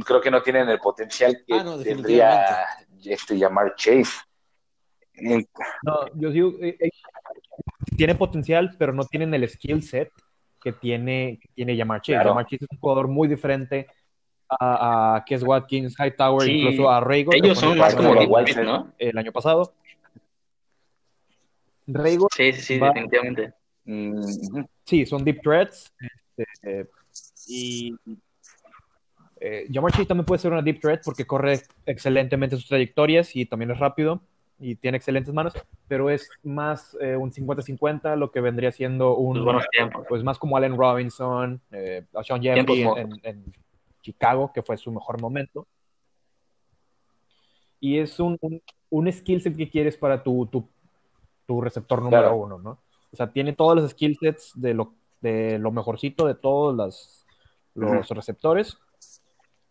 D: creo que no tienen el potencial que ah, tendría este llamar Chase.
C: No, yo digo, eh, eh, tiene potencial, pero no tienen el skill set que tiene, que tiene Jamar Chase. Jamar Chase es un jugador muy diferente a, a Kes Watkins, Hightower, incluso a Raygor.
A: Ellos son más como
C: ¿no? El año pasado. Raygor.
A: Sí, sí, sí, definitivamente.
C: Mm, sí, son deep threats. Este, y eh, Jamar Chase también puede ser una deep threat porque corre excelentemente sus trayectorias y también es rápido y tiene excelentes manos, pero es más eh, un 50-50 lo que vendría siendo un pues más como Allen Robinson, eh, Sean Jeffrey en, Chicago, que fue su mejor momento. Y es un, un, skill set que quieres para tu, tu, tu receptor número uno, ¿no? O sea, tiene todos los skill sets de lo, de lo mejorcito de todos los, los receptores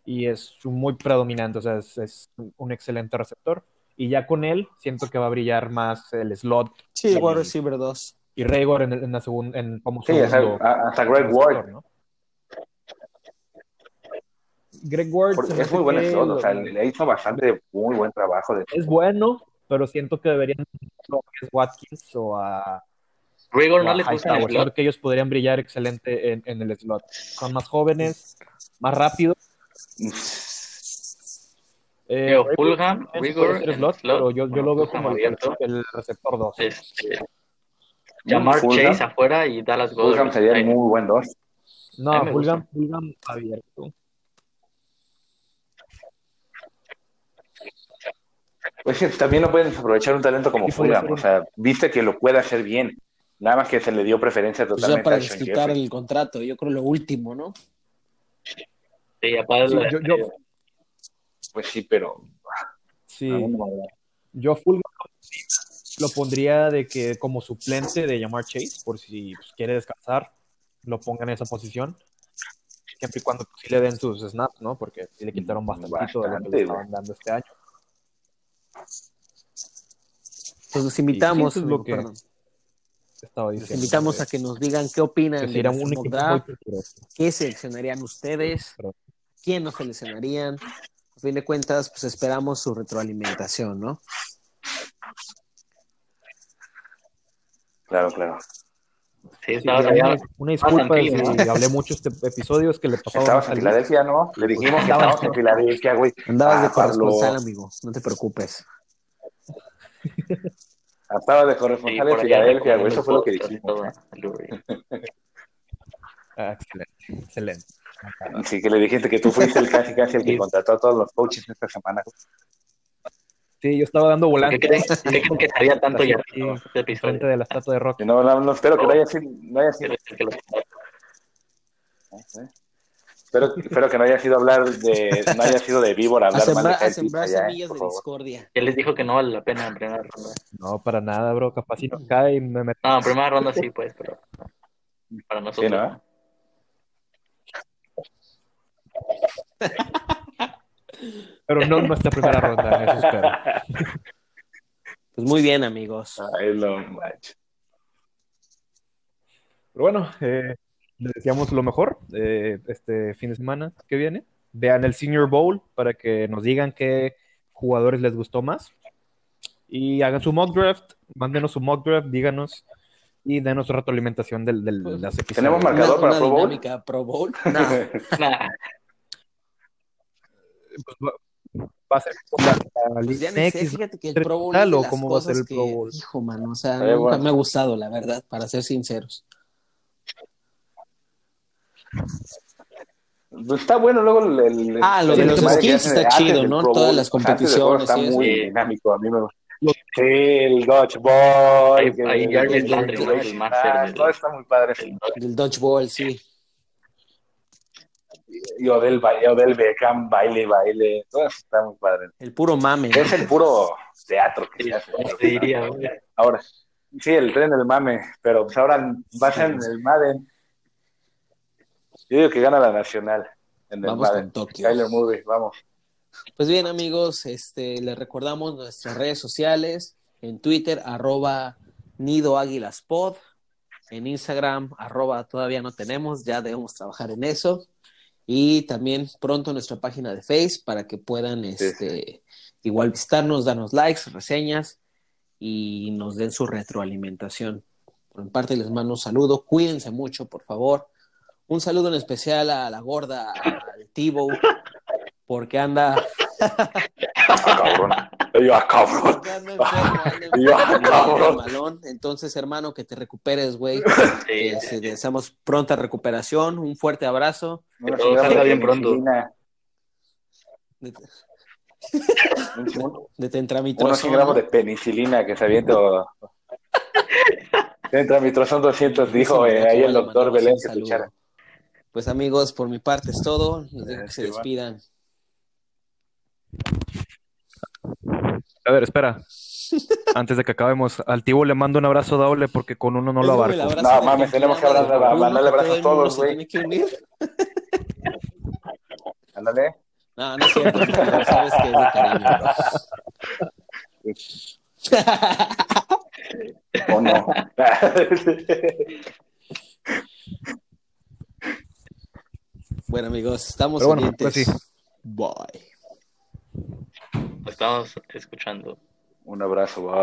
C: y es muy predominante, o sea, es un excelente receptor y ya con él siento que va a brillar más el slot.
B: Sí, wide receiver 2.
C: Y Raygor en, en, la segunda, en como
D: sí, segundo. hasta Greg Ward. ¿no?
C: Greg Ward
D: es muy buen slot, o sea, le ha hecho bastante muy buen trabajo. De
C: es bueno, pero siento que deberían a Watkins o a
A: Raygor no le gusta el slot.
C: que ellos podrían brillar excelente en, en, el slot. Son más jóvenes, más rápidos.
A: Eh, Fulham, Rigor,
C: pero yo, yo lo veo como abierto. el receptor 2.
A: Este, llamar Chase afuera y Dallas
D: Goddard. Fulham sería muy buen 2.
C: No, Fulham, Fulham abierto.
D: Pues también no pueden desaprovechar un talento como Fulham. O sea, viste que lo puede hacer bien. Nada más que se le dio preferencia
B: pues
D: totalmente
B: para disfrutar el contrato, yo creo lo último, ¿no?
A: Sí, aparte sí,
C: yo, yo,
D: pues sí, pero.
C: Sí. Yo full lo pondría de que como suplente de llamar Chase, por si pues, quiere descansar, lo ponga en esa posición. Siempre y cuando sí le den sus snaps, ¿no? Porque sí le quitaron bastante, de lo que le estaban dando este año.
B: Pues los invitamos,
C: sí, lo que estaba
B: diciendo, los invitamos a que nos digan qué opinan de un draft, qué seleccionarían ustedes, quién nos seleccionarían, a fin de cuentas, pues esperamos su retroalimentación, ¿no?
D: Claro, claro.
A: Sí.
C: Una disculpa si hablé mucho este episodio, es que le pasaba.
D: Estabas en Filadelfia, ¿no? Le dijimos que estábamos en Filadelfia, güey.
B: Andabas de ah, corresponsal, amigo, no te preocupes.
D: Estaba de corresponsal en Filadelfia, güey, eso fue lo que dijimos.
C: Ah, excelente, excelente.
D: Sí, que le dijiste que tú fuiste el casi casi el que contrató a todos los coaches esta semana.
C: Sí, yo estaba dando volante.
A: ¿Qué creen, que estaría tanto ya
C: este episodio? de la estatua de rock.
D: No, no, no espero que no haya sido. No haya sido. Espero, espero que no haya sido hablar de, no haya sido de víbora hablar
B: A,
D: mal
B: sembra-
D: de
B: sembrar
D: eh,
B: semillas de discordia.
A: Él les dijo que no vale la pena en primera ronda.
C: No, para nada, bro. Capaz si nos cae y me meto.
A: No, en primera ronda sí, pues, pero para nosotros.
D: Sí, ¿no?
C: Pero no nuestra primera ronda, eso espero.
B: Pues muy bien, amigos.
D: Ay, manches.
C: Pero bueno, eh, les deseamos lo mejor eh, este fin de semana que viene. Vean el Senior Bowl para que nos digan qué jugadores les gustó más. Y hagan su mock draft, mándenos su mock draft, díganos y denos retroalimentación del, del, de las episodios.
D: ¿Tenemos marcador
B: Una,
D: para
B: una
D: Pro Bowl?
B: Pro Bowl. No.
A: Nah,
C: Pues va, va a ser como la, la
B: Pues ya sé, fíjate que el Pro Bowl
C: tal,
B: es de
C: o
B: las
C: cómo va a ser
B: cosas
C: el Pro
B: que,
C: Bowl.
B: hijo, mano, o sea, nunca
D: bueno.
B: me ha gustado, la verdad, para ser sinceros.
D: Pues está bueno luego el, el-
B: Ah, lo
D: el
B: de los
D: que
B: skins está chido, ¿no? Todas las competiciones,
D: Está muy
A: sí.
D: dinámico, a mí me gusta. Sí, el dodgeball.
A: Ahí-
D: que- el- el-.
A: El
D: el- ah, Todo está muy padre.
B: Del Dodgeball, sí.
D: Y Odell, ba- Odell Beckham, baile, baile. Todo eso está muy padre.
B: El puro mame.
D: Es el puro teatro que se hace.
A: te diría.
D: Ahora, sí, el tren del mame, pero pues ahora va a ser en el Madden. Yo digo que gana la nacional en el
B: Vamos
D: Madden.
B: con Tokio.
D: Kyler Murray, vamos.
B: Pues bien, amigos, este, les recordamos nuestras redes sociales. En Twitter, arroba Nido Águilas Pod. En Instagram, arroba todavía no tenemos, ya debemos trabajar en eso. Y también pronto nuestra página de Face para que puedan este, igual visitarnos, darnos likes, reseñas y nos den su retroalimentación. Por mi parte les mando un saludo, cuídense mucho, por favor. Un saludo en especial a la gorda, al Tibo, porque anda,
D: Ah. Yo, ah, cabrón.
B: enfermo,
D: Ya,
B: enfermo,
D: cabrón.
B: malón. Entonces, hermano, que te recuperes, güey.
A: Sí,
B: Eh, deseamos pronta recuperación, un fuerte abrazo.
D: Una
A: todo salga
D: de
A: bien pronto.
B: De, de
D: Unos
B: tentramitrozón,
D: 100 gramos de penicilina que se avienta. o- Tentramitrozón 200, dijo eh, ahí el doctor Belén que echara.
B: Pues amigos, por mi parte es todo. Les que se despidan.
C: A ver, espera. Antes de que acabemos, al Tibo le mando un abrazo doble porque con uno no lo abarco.
D: No, mames, tenemos que
B: uno,
D: mandarle abrazos a todos, güey.
B: tiene que unir.
D: Ándale.
B: No, no es cierto, sabes que es de cariño, bro.
D: ¿O no?
B: Bueno, amigos, estamos
C: bueno,
B: pendientes.
C: pues sí.
B: Bye.
A: Lo estamos escuchando.
D: Un abrazo, va.